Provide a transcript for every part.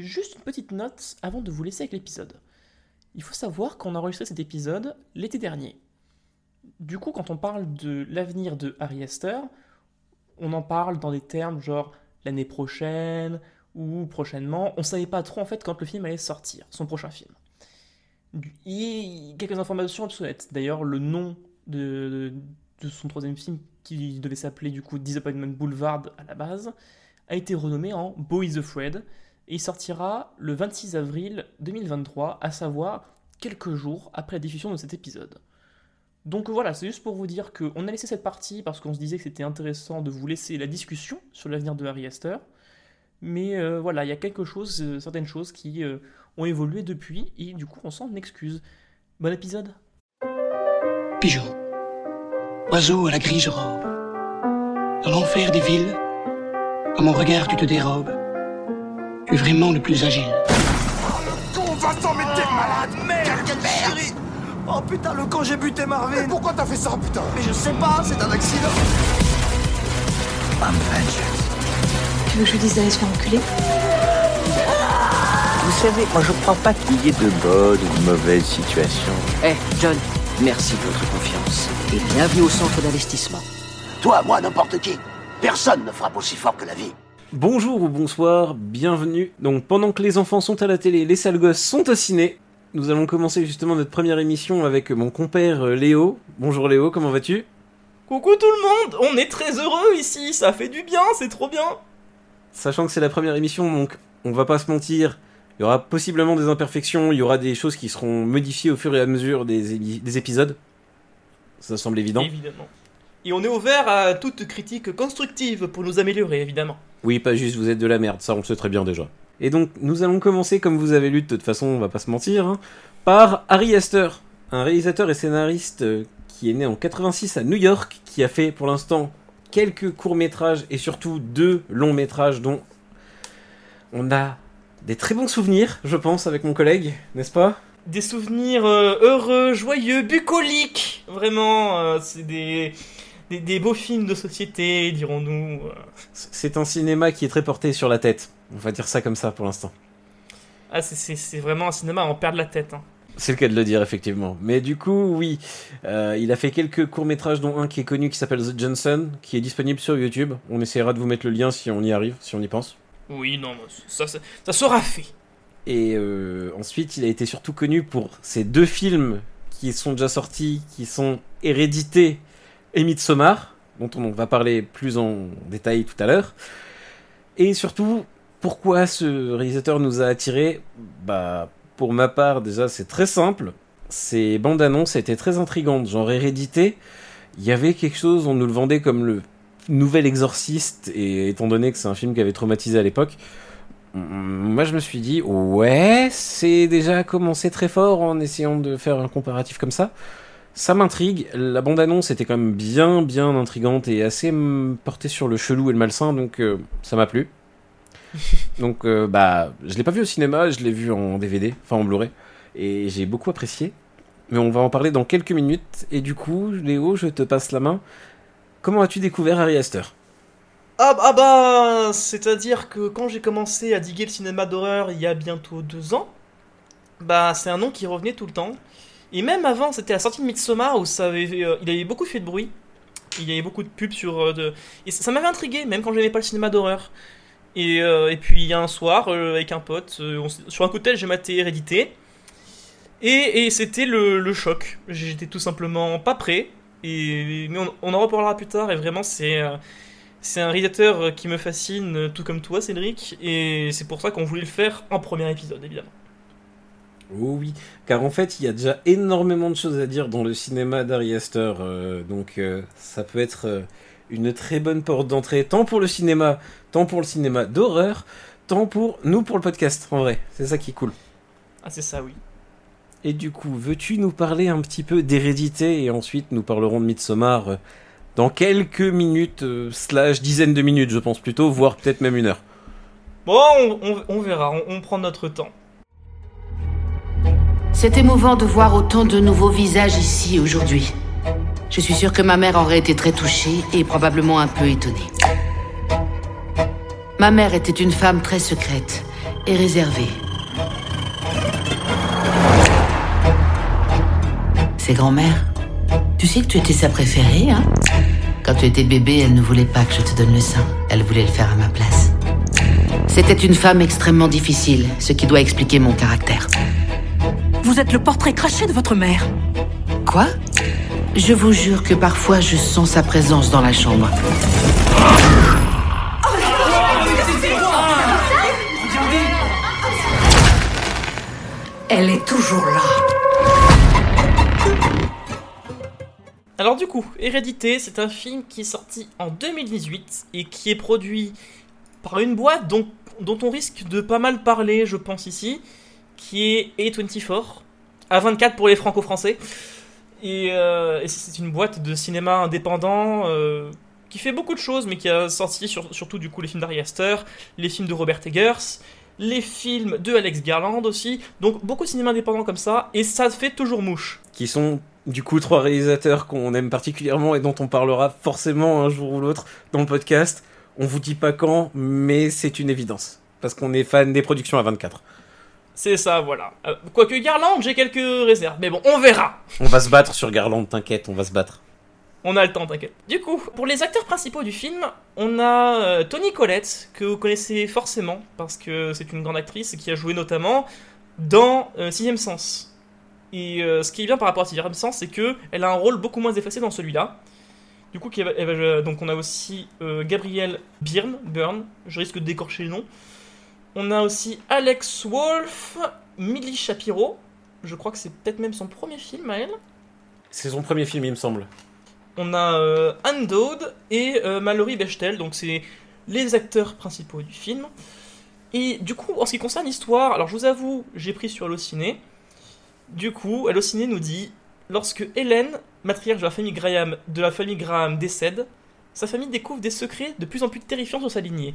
Juste une petite note avant de vous laisser avec l'épisode. Il faut savoir qu'on a enregistré cet épisode l'été dernier. Du coup, quand on parle de l'avenir de Harry Astor, on en parle dans des termes genre l'année prochaine ou prochainement. On savait pas trop en fait quand le film allait sortir, son prochain film. Et quelques informations obsolètes. D'ailleurs, le nom de, son troisième film, qui devait s'appeler du coup Disappointment Boulevard à la base, a été renommé en Boy the Fred et il sortira le 26 avril 2023, à savoir quelques jours après la diffusion de cet épisode. Donc voilà, c'est juste pour vous dire qu'on a laissé cette partie parce qu'on se disait que c'était intéressant de vous laisser la discussion sur l'avenir de Harry Astor. Mais euh, voilà, il y a quelque chose, euh, certaines choses qui euh, ont évolué depuis et du coup on s'en excuse. Bon épisode Pigeon, oiseau à la grise robe, dans l'enfer des villes, à mon regard tu te dérobes, vraiment le plus agile. On va s'en mettre t'es malade Merde, Quelle chérie Oh putain, le con, j'ai buté Marvin Mais pourquoi t'as fait ça, putain Mais je sais pas, c'est un accident Tu veux que je dise d'aller se faire enculer Vous savez, moi je crois pas qu'il y ait de bonnes ou de mauvaises situations. Eh, John, merci de votre confiance. Et bienvenue au centre d'investissement. Toi, moi, n'importe qui. Personne ne frappe aussi fort que la vie. Bonjour ou bonsoir, bienvenue. Donc pendant que les enfants sont à la télé, les sales gosses sont au ciné, nous allons commencer justement notre première émission avec mon compère euh, Léo. Bonjour Léo, comment vas-tu? Coucou tout le monde On est très heureux ici, ça fait du bien, c'est trop bien Sachant que c'est la première émission, donc on va pas se mentir, il y aura possiblement des imperfections, il y aura des choses qui seront modifiées au fur et à mesure des, des épisodes. Ça semble évident. Évidemment. Et on est ouvert à toute critique constructive pour nous améliorer, évidemment. Oui, pas juste vous êtes de la merde, ça on le sait très bien déjà. Et donc nous allons commencer, comme vous avez lu de toute façon, on va pas se mentir, hein, par Harry Astor, un réalisateur et scénariste euh, qui est né en 86 à New York, qui a fait pour l'instant quelques courts-métrages et surtout deux longs-métrages dont on a des très bons souvenirs, je pense, avec mon collègue, n'est-ce pas? Des souvenirs euh, heureux, joyeux, bucoliques Vraiment, euh, c'est des, des, des beaux films de société, dirons-nous. euh. C'est un cinéma qui est très porté sur la tête, on va dire ça comme ça pour l'instant. Ah, c'est- vraiment un cinéma à en perdre la tête. hein. C'est le cas de le dire, effectivement. Mais du coup, oui, euh, il a fait quelques courts-métrages, dont un qui est connu qui s'appelle The Johnson, qui est disponible sur YouTube. On essaiera de vous mettre le lien si on y arrive, si on y pense. Oui, non, ça, ça, ça sera fait. Et euh, ensuite, il a été surtout connu pour ses deux films qui sont déjà sortis, qui sont Hérédité et Midsommar, dont on va parler plus en détail tout à l'heure. Et surtout, pourquoi ce réalisateur nous a attirés? Bah, pour ma part, déjà, c'est très simple. Ces bandes annonces étaient très intrigantes. Genre Hérédité, il y avait quelque chose, on nous le vendait comme le nouvel exorciste, et étant donné que c'est un film qui avait traumatisé à l'époque, mm, moi je me suis dit, ouais, c'est déjà commencé très fort en essayant de faire un comparatif comme ça. Ça m'intrigue. La bande-annonce était quand même bien, bien intrigante et assez mm, portée sur le chelou et le malsain, donc euh, ça m'a plu. donc, euh, bah, je l'ai pas vu au cinéma, je l'ai vu en DVD, enfin en Blu-ray, et j'ai beaucoup apprécié. Mais on va en parler dans quelques minutes. Et du coup, Léo, je te passe la main. Comment as-tu découvert Harry Astor Ah, ah bah, c'est-à-dire que quand j'ai commencé à diguer le cinéma d'horreur il y a bientôt deux ans, bah c'est un nom qui revenait tout le temps. Et même avant, c'était la sortie de Midsommar où ça avait, euh, il avait beaucoup fait de bruit. Il y avait beaucoup de pubs sur... euh. Et ça, m'avait intrigué, même quand j'aimais pas le cinéma d'horreur. Et, euh, puis il y a un soir, euh, avec un pote, sur un coup de tête, j'ai maté Hérédité. Et, et c'était le, choc. J'étais tout simplement pas prêt. Mais on, en reparlera plus tard, et vraiment c'est... un réalisateur qui me fascine, tout comme toi, Cédric, et c'est pour ça qu'on voulait le faire en premier épisode, évidemment. Oh oui, car en fait, il y a déjà énormément de choses à dire dans le cinéma d'Ari Aster, euh, donc euh, ça peut être euh, une très bonne porte d'entrée, tant pour le cinéma, tant pour le cinéma d'horreur, tant pour nous pour le podcast, en vrai. C'est ça qui est cool. Ah, c'est ça, oui. Et du coup, veux-tu nous parler un petit peu d'hérédité, et ensuite nous parlerons de Midsommar dans quelques minutes, slash dizaines de minutes, je pense plutôt, voire peut-être même une heure. Bon, on, on- on verra, on, on prend notre temps. C'est émouvant de voir autant de nouveaux visages ici aujourd'hui. Je suis sûre que ma mère aurait été très touchée et probablement un peu étonnée. Ma mère était une femme très secrète est réservé. C'est grand-mère. Tu sais que tu étais sa préférée, hein? Quand tu étais bébé, elle ne voulait pas que je te donne le sein. Elle voulait le faire à ma place. C'était une femme extrêmement difficile, ce qui doit expliquer mon caractère. Vous êtes le portrait craché de votre mère. Quoi? Je vous jure que parfois je sens sa présence dans la chambre. Elle est toujours là. Alors du coup, Hérédité, c'est un film qui est sorti en 2018 et qui est produit par une boîte dont, dont on risque de pas mal parler, je pense ici, qui est A24, A24 pour les franco-français. Et, euh, c'est une boîte de cinéma indépendant euh, qui fait beaucoup de choses, mais qui a sorti sur- surtout du coup les films d'Ari Aster, les films de Robert Eggers, les films de Alex Garland aussi. Donc beaucoup de cinéma indépendant comme ça, et ça fait toujours mouche. Qui sont du coup trois réalisateurs qu'on aime particulièrement et dont on parlera forcément un jour ou l'autre dans le podcast. On vous dit pas quand, mais c'est une évidence. Parce qu'on est fan des productions à 24. C'est ça, voilà. Euh, quoique Garland, j'ai quelques réserves, mais bon, on verra. On va se battre sur Garland, t'inquiète, on va se battre. On a le temps, t'inquiète. Du coup, pour les acteurs principaux du film, on a euh, Toni Collette, que vous connaissez forcément, parce que c'est une grande actrice qui a joué notamment dans euh, Sixième Sens. Et ce qui est bien par rapport à Sixième Sens, c'est que elle a un rôle beaucoup moins effacé dans celui-là. Du coup, donc on a aussi euh, Gabriel Byrne, Byrne, je risque de décorcher le nom. On a aussi Alex Wolff, Millie Shapiro, je crois que c'est peut-être même son premier film à elle. C'est son premier film, il me semble. On a euh, Anne Dowd et euh, Mallory Bechtel, donc c'est les acteurs principaux du film. Et du coup, en ce qui concerne l'histoire, alors je vous avoue, j'ai pris sur Allociné. Du coup, Allociné nous dit lorsque Hélène, matriarche de la famille Graham, de la famille Graham décède, sa famille découvre des secrets de plus en plus terrifiants sur sa lignée.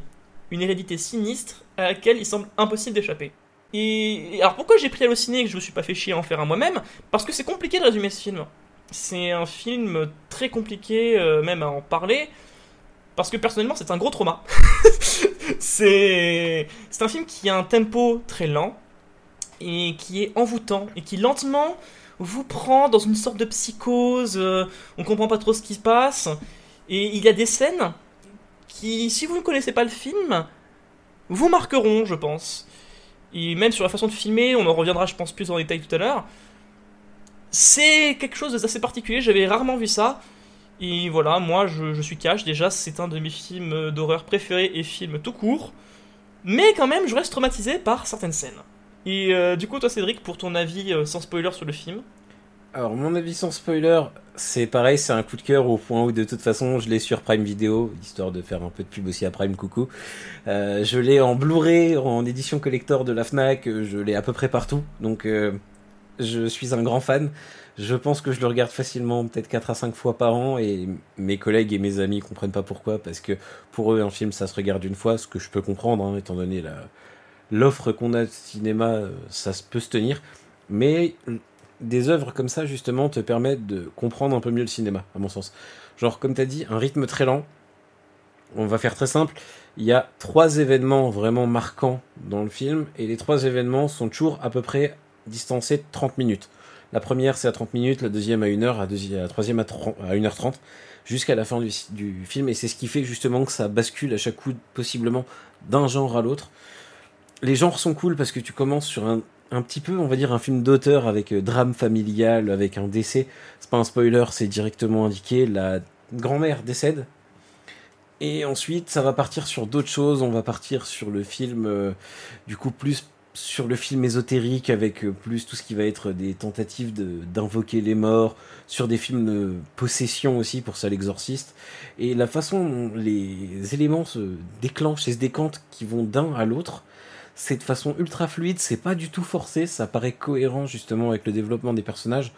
Une hérédité sinistre à laquelle il semble impossible d'échapper. Et alors pourquoi j'ai pris Allociné et que je me suis pas fait chier à en faire un moi-même? Parce que c'est compliqué de résumer ce film. C'est un film très compliqué euh, même à en parler, parce que personnellement c'est un gros trauma. c'est c'est un film qui a un tempo très lent, et qui est envoûtant, et qui lentement vous prend dans une sorte de psychose, euh, on comprend pas trop ce qui se passe, et il y a des scènes qui, si vous ne connaissez pas le film, vous marqueront, je pense. Et même sur la façon de filmer, on en reviendra, je pense, plus en détail tout à l'heure c'est quelque chose d'assez particulier, j'avais rarement vu ça. Et voilà, moi je, suis cash, déjà c'est un de mes films d'horreur préférés et films tout court. Mais quand même, je reste traumatisé par certaines scènes. Et euh, du coup, toi Cédric, pour ton avis euh, sans spoiler sur le film Alors, mon avis sans spoiler, c'est pareil, c'est un coup de cœur au point où de toute façon je l'ai sur Prime Video, histoire de faire un peu de pub aussi à Prime Coucou. Euh, je l'ai en Blu-ray, en édition collector de la Fnac, je l'ai à peu près partout, donc euh, je suis un grand fan. Je pense que je le regarde facilement, peut-être 4 à 5 fois par an, et mes collègues et mes amis comprennent pas pourquoi, parce que pour eux, un film, ça se regarde une fois, ce que je peux comprendre, hein, étant donné l'offre qu'on a de cinéma, euh, ça peut se tenir. Mais des œuvres comme ça, justement, te permettent de comprendre un peu mieux le cinéma, à mon sens. Genre, comme tu as dit, un rythme très lent. On va faire très simple. Il y a trois événements vraiment marquants dans le film, et les trois événements sont toujours à peu près distancés de 30 minutes. La première, c'est à 30 minutes, la deuxième à 1 heure, la, troisième à, 30 à 1h30, jusqu'à la fin du film, et c'est ce qui fait justement que ça bascule à chaque coup, possiblement, d'un genre à l'autre. Les genres sont cool parce que tu commences sur un, un petit peu, on va dire, un film d'auteur avec euh, drame familial, avec un décès. C'est pas un spoiler, c'est directement indiqué. La grand-mère décède. Et ensuite, ça va partir sur d'autres choses. On va partir sur le film, euh, du coup, plus sur le film ésotérique, avec euh, plus tout ce qui va être des tentatives d'invoquer les morts, sur des films de possession aussi, pour ça l'exorciste. Et la façon dont les éléments se déclenchent et se décantent, qui vont d'un à l'autre, c'est de façon ultra fluide, c'est pas du tout forcé, ça paraît cohérent justement avec le développement des personnages.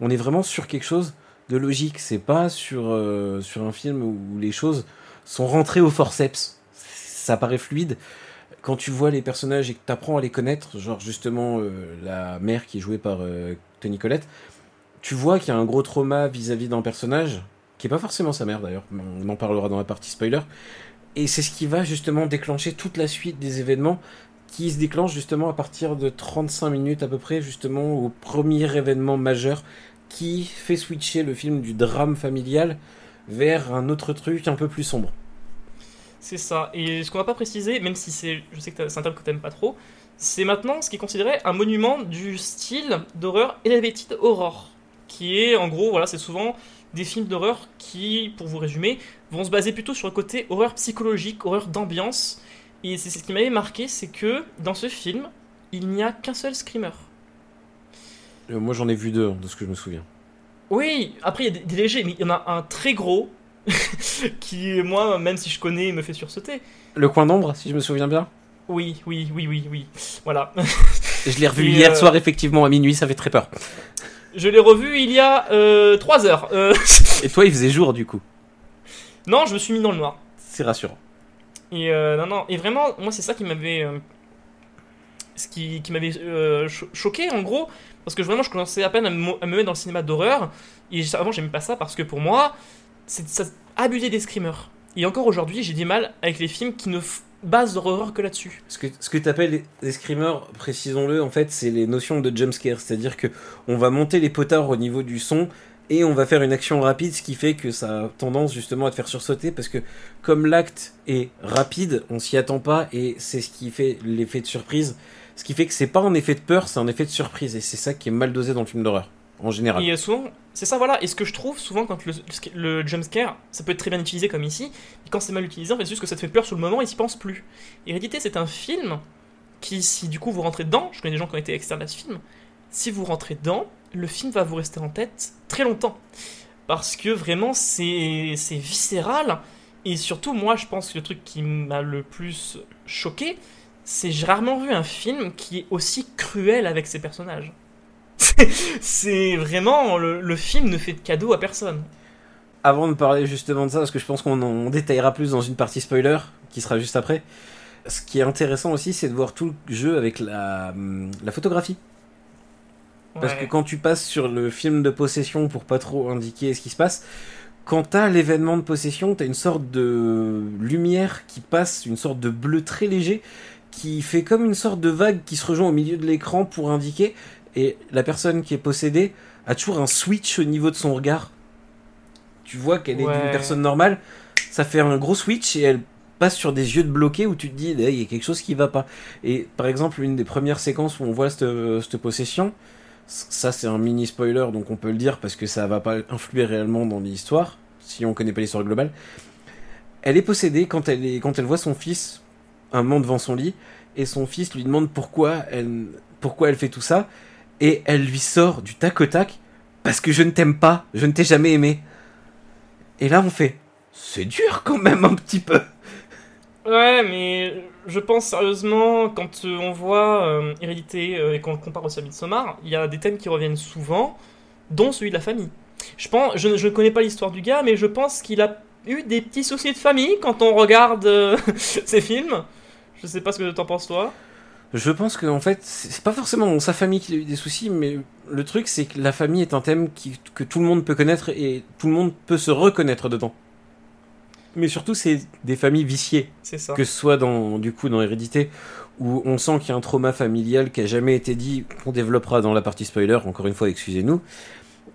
On est vraiment sur quelque chose de logique, c'est pas sur, euh, sur un film où les choses sont rentrées au forceps. Ça paraît fluide. Quand tu vois les personnages et que tu apprends à les connaître, genre justement euh, la mère qui est jouée par euh, Tony Collette, tu vois qu'il y a un gros trauma vis-à-vis d'un personnage, qui est pas forcément sa mère d'ailleurs, on en parlera dans la partie spoiler, et c'est ce qui va justement déclencher toute la suite des événements qui se déclenche justement à partir de 35 minutes à peu près, justement au premier événement majeur qui fait switcher le film du drame familial vers un autre truc un peu plus sombre. C'est ça. Et ce qu'on va pas préciser, même si c'est, je sais que c'est un terme que t'aimes pas trop, c'est maintenant ce qui est considéré un monument du style d'horreur elevated horror, qui est en gros, voilà, c'est souvent des films d'horreur qui, pour vous résumer, vont se baser plutôt sur le côté horreur psychologique, horreur d'ambiance. Et c'est ce qui m'avait marqué, c'est que dans ce film, il n'y a qu'un seul screamer. Euh, moi j'en ai vu deux, de ce que je me souviens. Oui, après il y a des, des légers, mais il y en a un très gros qui, moi, même si je connais, me fait sursauter. Le coin d'ombre, si je me souviens bien Oui, oui, oui, oui, oui. Voilà. Je l'ai revu Et, hier euh, soir, effectivement, à minuit, ça fait très peur. Je l'ai revu il y a 3 heures. Euh, Et toi, il faisait jour, du coup. non, je me suis mis dans le noir. C'est rassurant. Et euh, non, non, et vraiment, moi, c'est ça qui m'avait. euh, ce qui, m'avait euh, cho- choqué, en gros, parce que vraiment, je commençais à peine à me, mettre dans le cinéma d'horreur. Et avant, j'aimais pas ça parce que pour moi, ça abusait des screamers. Et encore aujourd'hui, j'ai du mal avec les films qui ne basent leur que là-dessus. Ce que, ce que tu appelles les, les screamers, précisons-le, en fait, c'est les notions de jumpscare. C'est-à-dire que on va monter les potards au niveau du son et on va faire une action rapide, ce qui fait que ça a tendance justement à te faire sursauter parce que comme l'acte est rapide, on s'y attend pas et c'est ce qui fait l'effet de surprise. Ce qui fait que c'est pas un effet de peur, c'est un effet de surprise et c'est ça qui est mal dosé dans le film d'horreur en général. Et euh, souvent, c'est ça, voilà. Et ce que je trouve souvent quand le, le, jumpscare, ça peut être très bien utilisé comme ici, mais quand c'est mal utilisé, en fait, c'est juste que ça te fait peur sur le moment et t'y penses plus. Hérédité, c'est un film qui, si du coup vous rentrez dedans, je connais des gens qui ont été externes à ce film, si vous rentrez dedans, le film va vous rester en tête très longtemps. Parce que vraiment, c'est viscéral. Et surtout, moi, je pense que le truc qui m'a le plus choqué, c'est j'ai rarement vu un film qui est aussi cruel avec ses personnages. c'est vraiment le, le film ne fait de cadeau à personne. Avant de parler justement de ça, parce que je pense qu'on en détaillera plus dans une partie spoiler qui sera juste après, ce qui est intéressant aussi, c'est de voir tout le jeu avec la, hum, la photographie. Parce Ouais. que quand tu passes sur le film de possession pour pas trop indiquer ce qui se passe, quand t'as l'événement de possession, t'as une sorte de lumière qui passe, une sorte de bleu très léger, qui fait comme une sorte de vague qui se rejoint au milieu de l'écran pour indiquer, et la personne qui est possédée a toujours un switch au niveau de son regard. Tu vois qu'elle est une personne normale, ça fait un gros switch et elle passe sur des yeux de bloqués où tu te dis, Eh, il y a quelque chose qui va pas. Et par exemple, une des premières séquences où on voit cette, cette possession, ça c'est un mini spoiler donc on peut le dire parce que ça va pas influer réellement dans l'histoire si on connaît pas l'histoire globale. Elle est possédée quand elle, est, quand elle voit son fils un moment devant son lit et son fils lui demande pourquoi elle, pourquoi elle fait tout ça et elle lui sort du tac au tac parce que je ne t'aime pas, je ne t'ai jamais aimé. Et là on fait c'est dur quand même un petit peu. Ouais, mais je pense sérieusement, quand euh, on voit euh, Hérédité euh, et qu'on le compare aussi à Midsommar, il y a des thèmes qui reviennent souvent, dont celui de la famille. Je je, ne- ne connais pas l'histoire du gars, mais je pense qu'il a eu des petits soucis de famille quand on regarde ces films. Je sais pas ce que t'en penses toi. Je pense que en fait, c'est pas forcément sa famille qu'il a eu des soucis, mais le truc c'est que la famille est un thème que tout le monde peut connaître et tout le monde peut se reconnaître dedans. Mais surtout, c'est des familles viciées, C'est ça. que ce soit dans du coup dans Hérédité, où on sent qu'il y a un trauma familial qui a jamais été dit, qu'on développera dans la partie spoiler. Encore une fois, excusez-nous.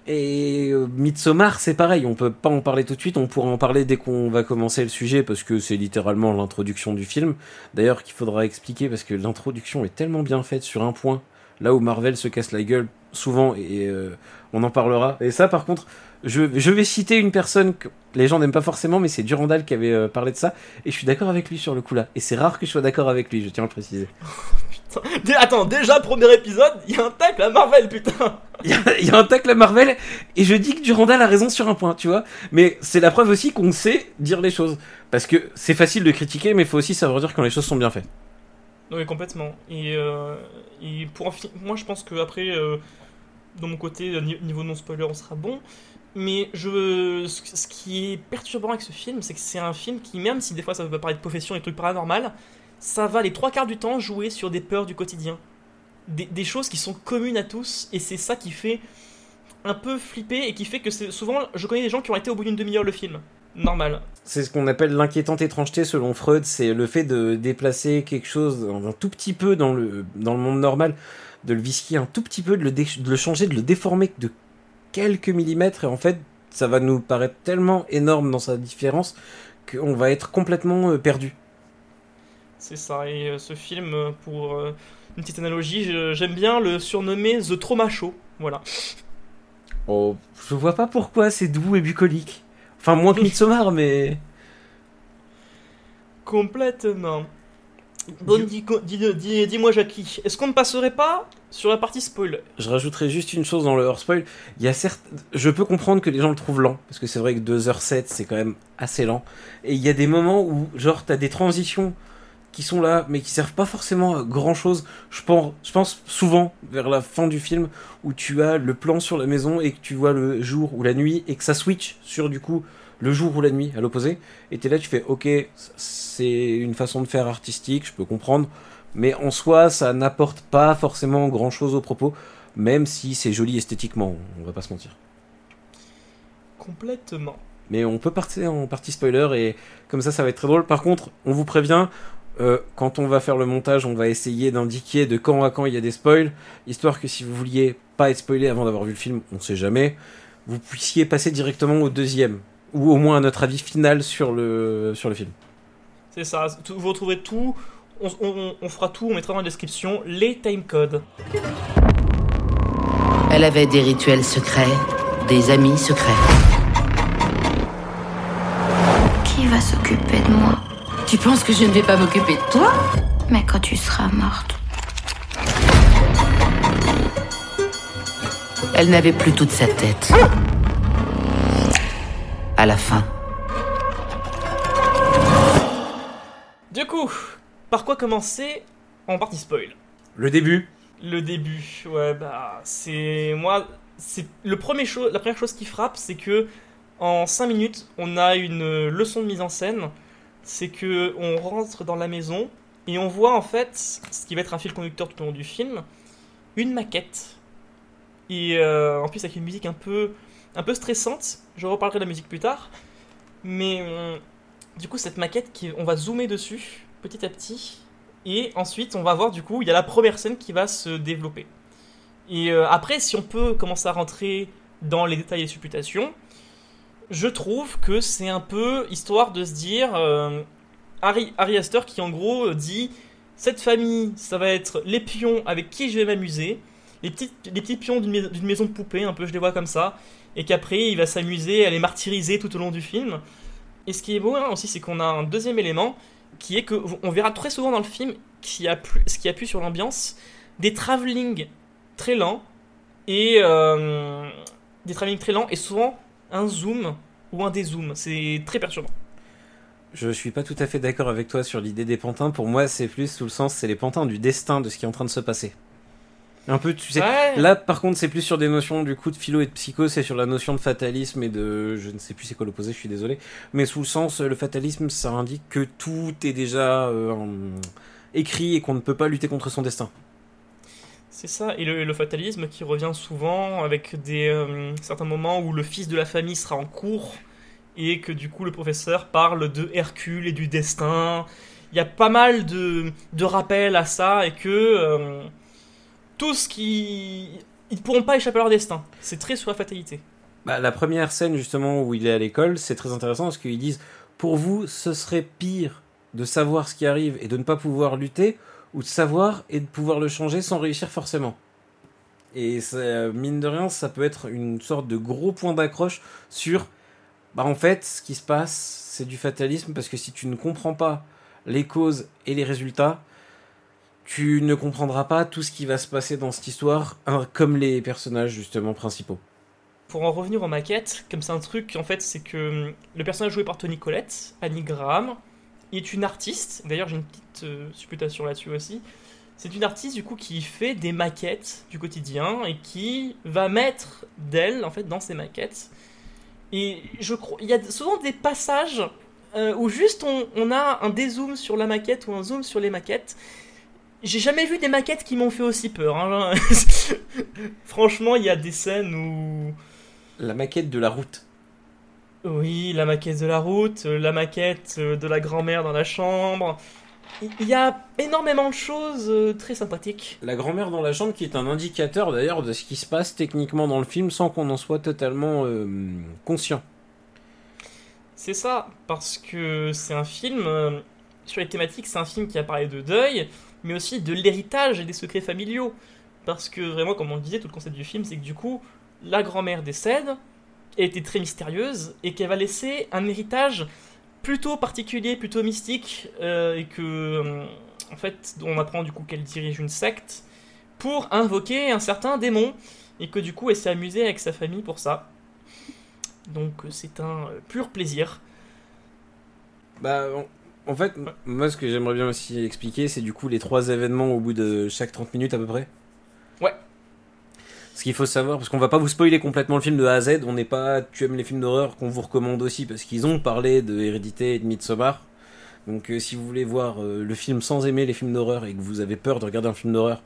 Et euh, Midsommar, c'est pareil, on peut pas en parler tout de suite, on pourra en parler dès qu'on va commencer le sujet parce que c'est littéralement l'introduction du film. D'ailleurs, qu'il faudra expliquer parce que l'introduction est tellement bien faite sur un point, là où Marvel se casse la gueule souvent et euh, on en parlera. Et ça, par contre, je, je vais citer une personne les gens n'aiment pas forcément, mais c'est Durandal qui avait euh, parlé de ça et je suis d'accord avec lui sur le coup là. Et c'est rare que je sois d'accord avec lui, je tiens à le préciser. Dé- Attends, déjà, premier épisode, il y a un tacle à Marvel, putain Il y, a- il y a un tacle à Marvel et je dis que Durandal a raison sur un point, tu vois. Mais c'est la preuve aussi qu'on sait dire les choses. Parce que c'est facile de critiquer, mais il faut aussi savoir dire quand les choses sont bien faites. Oui, complètement. Et, euh, et pour en moi, je pense que après, euh, de mon côté, ni- niveau non spoiler, on sera bon. Mais je, ce qui est perturbant avec ce film, c'est que c'est un film qui, même si des fois ça peut paraître profession et des trucs paranormal, ça va les trois quarts du temps jouer sur des peurs du quotidien. Des, choses qui sont communes à tous, et c'est ça qui fait un peu flipper et qui fait que souvent, je connais des gens qui ont été au bout d'une demi-heure le film. normal. C'est ce qu'on appelle l'inquiétante étrangeté selon Freud, c'est le fait de déplacer quelque chose un tout petit peu dans le, dans le monde normal, de le visquer un tout petit peu, de de le changer, de le déformer de quelques millimètres, et en fait, ça va nous paraître tellement énorme dans sa différence qu'on va être complètement euh, perdu. C'est ça, et euh, ce film, euh, pour une petite analogie, j'aime bien le surnommer The Trauma Show, voilà. Oh, je vois pas pourquoi c'est doux et bucolique. Enfin, moins que Midsommar, mais. Complètement. Bon, dis-moi, Jackie, est-ce qu'on ne passerait pas sur la partie spoil Je rajouterais juste une chose dans le hors spoil. Il y a certes, je peux comprendre que les gens le trouvent lent, parce que c'est vrai que 2h07 c'est quand même assez lent. Et il y a des moments où, genre, t'as des transitions qui sont là, mais qui servent pas forcément à grand chose. Je pense, je pense souvent vers la fin du film où tu as le plan sur la maison et que tu vois le jour ou la nuit et que ça switch sur du coup le jour ou la nuit à l'opposé. Et t'es là, tu fais ok, c'est une façon de faire artistique, je peux comprendre, mais en soi, ça n'apporte pas forcément grand chose au propos, même si c'est joli esthétiquement, on va pas se mentir. Complètement. Mais on peut partir en partie spoiler et comme ça, ça va être très drôle. Par contre, on vous prévient, euh, quand on va faire le montage, on va essayer d'indiquer de quand à quand il y a des spoils, histoire que si vous vouliez pas être spoilé avant d'avoir vu le film, on sait jamais, vous puissiez passer directement au deuxième, ou au moins à notre avis final sur le, sur le film. C'est ça, vous retrouverez tout, on, fera tout, on mettra dans la description les timecodes. Elle avait des rituels secrets, des amis secrets. Qui va s'occuper de moi? Tu penses que je ne vais pas m'occuper de toi? Mais quand tu seras morte. Elle n'avait plus toute sa tête. À la fin. Du coup, par quoi commencer? En partie spoil Le début. Le début, ouais, bah, c'est. Moi, c'est. Le premier chose, la première chose qui frappe, c'est que en 5 minutes, on a une leçon de mise en scène c'est que on rentre dans la maison et on voit en fait ce qui va être un fil conducteur tout au long du film, une maquette. Et euh, en plus avec une musique un peu, un peu stressante. Je reparlerai de la musique plus tard. Mais euh, du coup cette maquette, qui, on va zoomer dessus petit à petit. Et ensuite on va voir du coup, il y a la première scène qui va se développer. Et euh, après, si on peut commencer à rentrer dans les détails et supputations, je trouve que c'est un peu histoire de se dire euh, Harry, Harry Astor qui en gros dit cette famille, ça va être les pions avec qui je vais m'amuser, les petits, les petits pions d'une maison, de poupée, un peu je les vois comme ça, et qu'après il va s'amuser à les martyriser tout au long du film. Et ce qui est beau hein, aussi, c'est qu'on a un deuxième élément qui est que on verra très souvent dans le film qui a ce qui appuie sur l'ambiance, des travelling très lents et euh, des travelling très lents et souvent un zoom ou un dézoom. C'est très perturbant. Je suis pas tout à fait d'accord avec toi sur l'idée des pantins. Pour moi, c'est plus sous le sens, c'est les pantins du destin de ce qui est en train de se passer. Un peu, tu sais. Là, par contre, c'est plus sur des notions du coup de philo et de psycho, c'est sur la notion de fatalisme et de. Je ne sais plus c'est quoi l'opposé, je suis désolé. Mais sous le sens, le fatalisme, ça indique que tout est déjà euh, écrit et qu'on ne peut pas lutter contre son destin. C'est ça, et le, fatalisme qui revient souvent avec des euh, certains moments où le fils de la famille sera en cours et que du coup le professeur parle de Hercule et du destin. Il y a pas mal de, de rappels à ça et que euh, tout ce qui... Ils ne pourront pas échapper à leur destin. C'est très sur la fatalité. Bah, la première scène justement où il est à l'école, c'est très intéressant parce qu'ils disent pour vous ce serait pire de savoir ce qui arrive et de ne pas pouvoir lutter ou de savoir et de pouvoir le changer sans réussir forcément. Et mine de rien, ça peut être une sorte de gros point d'accroche sur, bah en fait, ce qui se passe, c'est du fatalisme parce que si tu ne comprends pas les causes et les résultats, tu ne comprendras pas tout ce qui va se passer dans cette histoire, hein, comme les personnages justement principaux. Pour en revenir aux maquettes, comme c'est un truc, en fait, c'est que hum, le personnage joué par Tony Collette, Annie Graham, est une artiste. D'ailleurs, j'ai une petite euh, supputation là-dessus aussi. C'est une artiste du coup qui fait des maquettes du quotidien et qui va mettre d'elle en fait dans ses maquettes. Et je crois, il y a souvent des passages euh, où juste on, a un dézoom sur la maquette ou un zoom sur les maquettes. J'ai jamais vu des maquettes qui m'ont fait aussi peur. Hein. Franchement, il y a des scènes où la maquette de la route Oui, la maquette de la route, euh, la maquette euh, de la grand-mère dans la chambre. Il y a énormément de choses euh, très sympathiques. La grand-mère dans la chambre qui est un indicateur d'ailleurs de ce qui se passe techniquement dans le film sans qu'on en soit totalement euh, conscient. C'est ça, parce que c'est un film, euh, sur les thématiques, c'est un film qui a parlé de deuil, mais aussi de l'héritage et des secrets familiaux. Parce que vraiment, comme on le disait, tout le concept du film, c'est que du coup, la grand-mère décède, elle était très mystérieuse, et qu'elle va laisser un héritage plutôt particulier, plutôt mystique, euh, et que, euh, en fait, on apprend du coup qu'elle dirige une secte pour invoquer un certain démon, et que du coup, elle s'est amusée avec sa famille pour ça. Donc euh, c'est un pur plaisir. Bah, en, en fait, moi ce que j'aimerais bien aussi expliquer, c'est du coup les trois événements au bout de chaque 30 minutes à peu près. Ouais. Ce qu'il faut savoir, parce qu'on va pas vous spoiler complètement le film de A à Z, on n'est pas Tu aimes les films d'horreur qu'on vous recommande aussi, parce qu'ils ont parlé de Hérédité et de Midsommar. Donc euh, si vous voulez voir euh, le film sans aimer les films d'horreur et que vous avez peur de regarder un film d'horreur,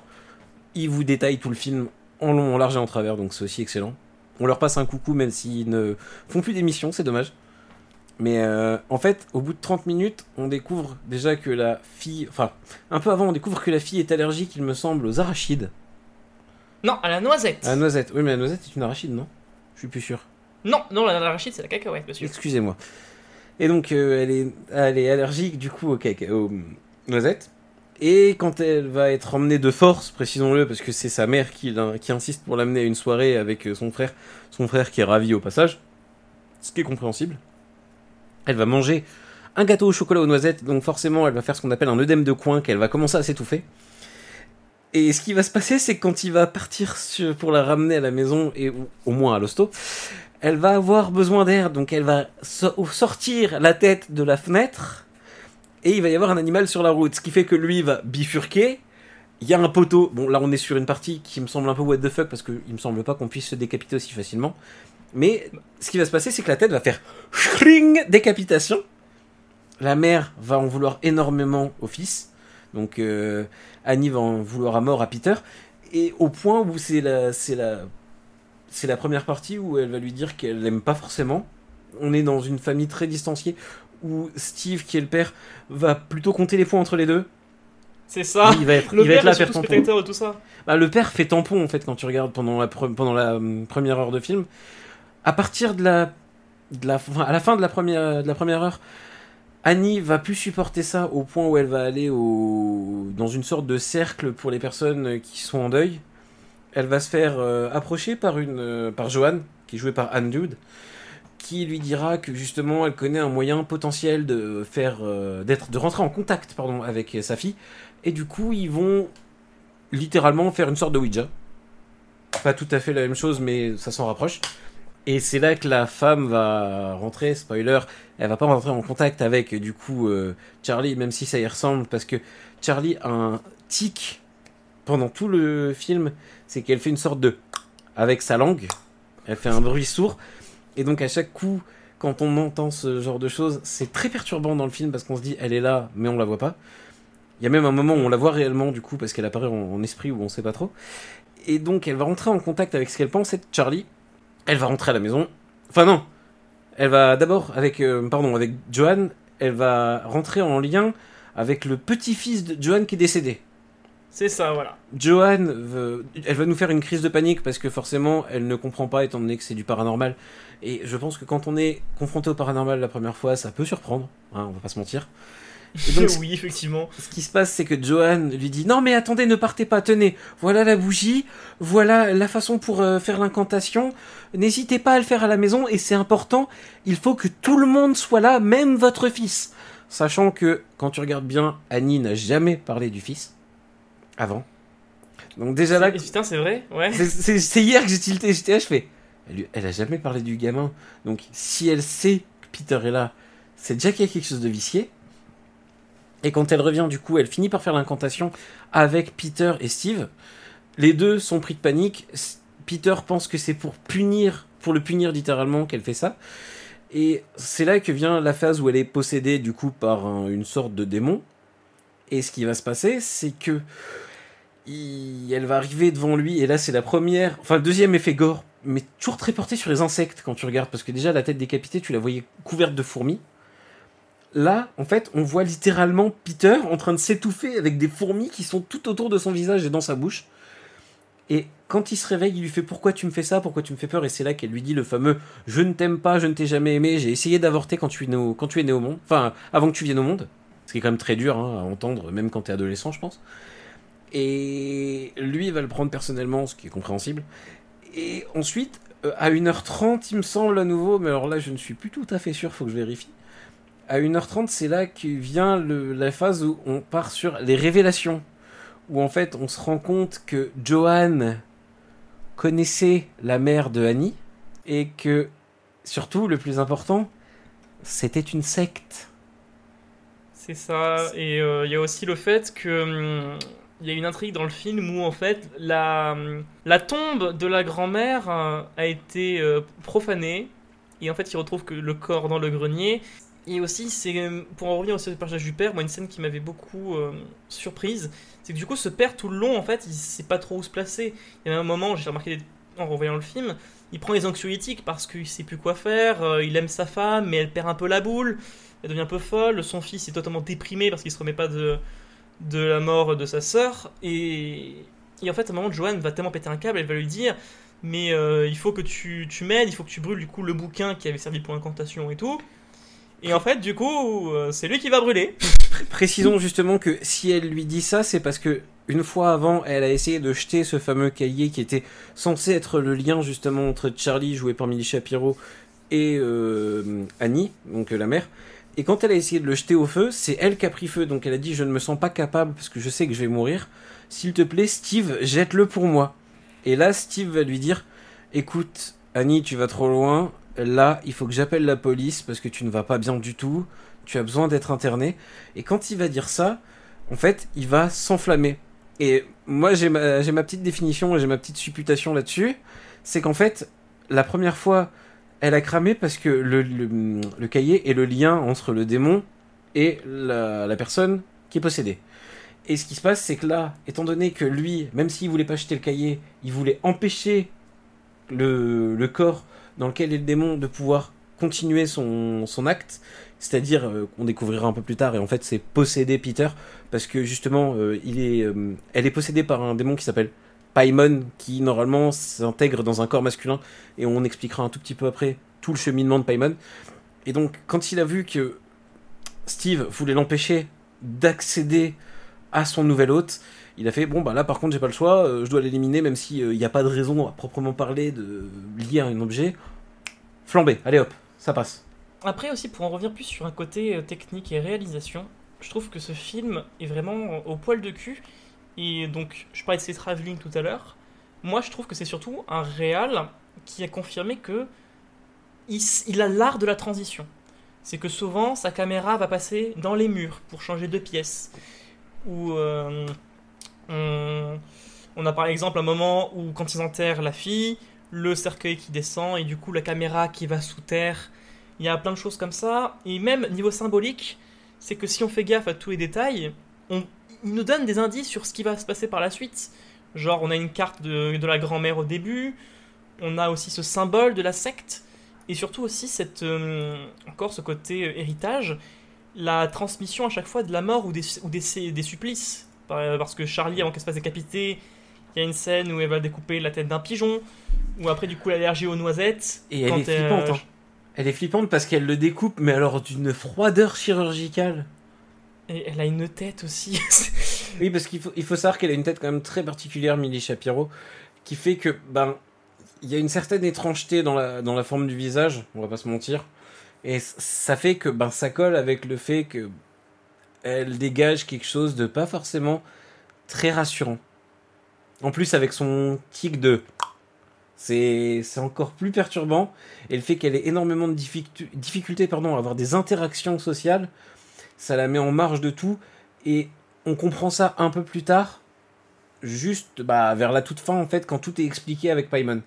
ils vous détaillent tout le film en long, en large et en travers, donc c'est aussi excellent. On leur passe un coucou même s'ils ne font plus d'émissions, c'est dommage. Mais euh, en fait, au bout de 30 minutes, on découvre déjà que la fille... Enfin, un peu avant, on découvre que la fille est allergique, il me semble, aux arachides. Non, à la noisette. À la noisette. Oui, mais la noisette est une arachide, non? Je suis plus sûr. Non, non, la l'arachide c'est la cacahuète, monsieur. Excusez-moi. Et donc, euh, elle, est, elle est allergique du coup au caca, aux noisettes. Et quand elle va être emmenée de force, précisons-le, parce que c'est sa mère qui, qui insiste pour l'amener à une soirée avec euh, son frère, son frère qui est ravi au passage, ce qui est compréhensible, elle va manger un gâteau au chocolat aux noisettes, donc forcément elle va faire ce qu'on appelle un œdème de coin, qu'elle va commencer à s'étouffer. Et ce qui va se passer, c'est que quand il va partir pour la ramener à la maison, et au moins à l'hosto, elle va avoir besoin d'air, donc elle va so- sortir la tête de la fenêtre, et il va y avoir un animal sur la route, ce qui fait que lui va bifurquer. Il y a un poteau, bon là on est sur une partie qui me semble un peu what the fuck, parce qu'il me semble pas qu'on puisse se décapiter aussi facilement. Mais ce qui va se passer, c'est que la tête va faire shring, décapitation. La mère va en vouloir énormément au fils. Donc euh, Annie va en vouloir à mort à Peter. Et au point où c'est la, c'est la, c'est la première partie où elle va lui dire qu'elle l'aime pas forcément. On est dans une famille très distanciée où Steve, qui est le père, va plutôt compter les points entre les deux. C'est ça. Il va être, le il va père être là tampon. tout ça. Bah, le père fait tampon en fait quand tu regardes pendant la, pre- pendant la hum, première heure de film. À partir de la, à la fin de la première, de la première heure, Annie va plus supporter ça au point où elle va aller dans une sorte de cercle pour les personnes qui sont en deuil. Elle va se faire euh, approcher par une, euh, Joanne, qui est jouée par Anne Dude, qui lui dira que justement elle connaît un moyen potentiel de faire, euh, de rentrer en contact, avec sa fille. Et du coup, ils vont littéralement faire une sorte de Ouija. Pas tout à fait la même chose, mais ça s'en rapproche. Et c'est là que la femme va rentrer, spoiler, elle va pas rentrer en contact avec du coup euh, Charlie, même si ça y ressemble, parce que Charlie a un tic pendant tout le film, c'est qu'elle fait une sorte de avec sa langue, elle fait un bruit sourd, et donc à chaque coup, quand on entend ce genre de choses, c'est très perturbant dans le film parce qu'on se dit elle est là, mais on la voit pas. Il y a même un moment où on la voit réellement du coup parce qu'elle apparaît en, en esprit ou on sait pas trop. Et donc elle va rentrer en contact avec ce qu'elle pense être Charlie. Elle va rentrer à la maison. Enfin non. Elle va d'abord avec euh, pardon avec Johan. Elle va rentrer en lien avec le petit-fils de Johan qui est décédé. C'est ça, voilà. Johan, veut- elle va nous faire une crise de panique parce que forcément, elle ne comprend pas étant donné que c'est du paranormal. Et je pense que quand on est confronté au paranormal la première fois, ça peut surprendre, hein, on va pas se mentir. Donc, oui, effectivement. ce qui se passe, c'est que Johan lui dit Non, mais attendez, ne partez pas, tenez, voilà la bougie, voilà la façon pour euh, faire l'incantation. N'hésitez pas à le faire à la maison et c'est important, il faut que tout le monde soit là, même votre fils. Sachant que, quand tu regardes bien, Annie n'a jamais parlé du fils avant. Donc, déjà là, Putain, c'est vrai Ouais. c'est- hier que j'ai tilté, j'étais je fais. Elle, elle a jamais parlé du gamin. Donc, si elle sait que Peter est là, c'est déjà qu'il y a quelque chose de vicié. Et quand elle revient, du coup, elle finit par faire l'incantation avec Peter et Steve. Les deux sont pris de panique. Peter pense que c'est pour punir, pour le punir littéralement qu'elle fait ça. Et c'est là que vient la phase où elle est possédée, du coup, par un- une sorte de démon. Et ce qui va se passer, c'est que elle va arriver devant lui, et là c'est la première, enfin le deuxième effet gore, mais toujours très porté sur les insectes quand tu regardes, parce que déjà la tête décapitée, tu la voyais couverte de fourmis. Là, en fait, on voit littéralement Peter en train de s'étouffer avec des fourmis qui sont tout autour de son visage et dans sa bouche. Et quand il se réveille, il lui fait Pourquoi tu me fais ça? Pourquoi tu me fais peur? Et c'est là qu'elle lui dit le fameux Je ne t'aime pas, je ne t'ai jamais aimé, j'ai essayé d'avorter quand, tu es né au- monde. Enfin, avant que tu viennes au monde. Ce qui est quand même très dur hein, à entendre, même quand t'es adolescent, je pense. Et lui, il va le prendre personnellement, ce qui est compréhensible. Et ensuite, euh, à 1h30, il me semble à nouveau, mais alors là, je ne suis plus tout à fait sûr, faut que je vérifie. À 1h30, c'est là que vient la phase où on part sur les révélations. Où en fait, on se rend compte que Johan connaissait la mère de Annie. Et que, surtout, le plus important, c'était une secte. C'est ça. Et euh, il y a aussi le fait que hum, il y a une intrigue dans le film où en fait la, hum, tombe de la grand-mère euh, a été euh, profanée et en fait il retrouve que le corps dans le grenier. Et aussi, c'est hum, pour en revenir au personnage du père, moi une scène qui m'avait beaucoup euh, surprise, c'est que du coup ce père tout le long en fait il sait pas trop où se placer. Il y a un moment, j'ai remarqué en revoyant le film, il prend les anxiolytiques parce qu'il sait plus quoi faire, euh, il aime sa femme mais elle perd un peu la boule elle devient un peu folle, son fils est totalement déprimé parce qu'il se remet pas de, la mort de sa sœur, et, en fait à un moment Joanne va tellement péter un câble, elle va lui dire mais euh, il faut que tu, tu m'aides, il faut que tu brûles du coup le bouquin qui avait servi pour incantation et tout, et en fait du coup euh, c'est lui qui va brûler. Précisons justement que si elle lui dit ça, c'est parce que une fois avant, elle a essayé de jeter ce fameux cahier qui était censé être le lien justement entre Charlie, joué par Milly Shapiro, et euh, Annie, donc euh, la mère. Et quand elle a essayé de le jeter au feu, c'est elle qui a pris feu. Donc elle a dit Je ne me sens pas capable parce que je sais que je vais mourir. S'il te plaît, Steve, jette-le pour moi. Et là, Steve va lui dire Écoute, Annie, tu vas trop loin. Là, il faut que j'appelle la police parce que tu ne vas pas bien du tout. Tu as besoin d'être interné. Et quand il va dire ça, en fait, il va s'enflammer. Et moi, j'ai ma, petite définition j'ai ma petite supputation là-dessus. C'est qu'en fait, la première fois, elle a cramé parce que le, cahier est le lien entre le démon et la, personne qui est possédée. Et ce qui se passe, c'est que là, étant donné que lui, même s'il voulait pas jeter le cahier, il voulait empêcher le corps dans lequel est le démon de pouvoir continuer son, son acte, c'est-à-dire euh, qu'on découvrira un peu plus tard, et en fait c'est posséder Peter, parce que justement, euh, il est, euh, elle est possédée par un démon qui s'appelle Paimon, qui normalement s'intègre dans un corps masculin, et on expliquera un tout petit peu après tout le cheminement de Paimon. Et donc, quand il a vu que Steve voulait l'empêcher d'accéder à son nouvel hôte, il a fait bon bah là par contre j'ai pas le choix, euh, je dois l'éliminer même si il n'y a pas de raison à proprement parler de lier un objet. Flambé, allez hop, ça passe. Après aussi, pour en revenir plus sur un côté euh, technique et réalisation, je trouve que ce film est vraiment au poil de cul. Et donc, je parlais de ses travelling tout à l'heure. Moi, je trouve que c'est surtout un réal qui a confirmé que il, a l'art de la transition. C'est que souvent, sa caméra va passer dans les murs pour changer de pièce. Ou euh, on, a par exemple un moment où, quand ils enterrent la fille, le cercueil qui descend et du coup la caméra qui va sous terre. Il y a plein de choses comme ça. Et même niveau symbolique, c'est que si on fait gaffe à tous les détails, on, nous donne des indices sur ce qui va se passer par la suite. Genre, on a une carte de, de la grand-mère au début, on a aussi ce symbole de la secte, et surtout aussi cette, euh, encore ce côté euh, héritage, la transmission à chaque fois de la mort ou des, ou des, des supplices. Par- Parce que Charlie, avant qu'elle se fasse décapiter, il y a une scène où elle va découper la tête d'un pigeon, ou après, du coup, l'allergie aux noisettes. Et elle est flippante. hein. Elle est flippante parce qu'elle le découpe, mais alors d'une froideur chirurgicale. Et elle a une tête aussi. Oui, parce qu'il faut, il faut savoir qu'elle a une tête quand même très particulière, Milly Shapiro, qui fait que, ben, il y a une certaine étrangeté dans la, dans la forme du visage, on va pas se mentir. Et ça fait que, ben, ça colle avec le fait que elle dégage quelque chose de pas forcément très rassurant. En plus, avec son tic de. C'est encore plus perturbant. Et le fait qu'elle ait énormément de difficultés à avoir des interactions sociales, ça la met en marge de tout. Et on comprend ça un peu plus tard, juste bah, vers la toute fin, en fait, quand tout est expliqué avec Paimon.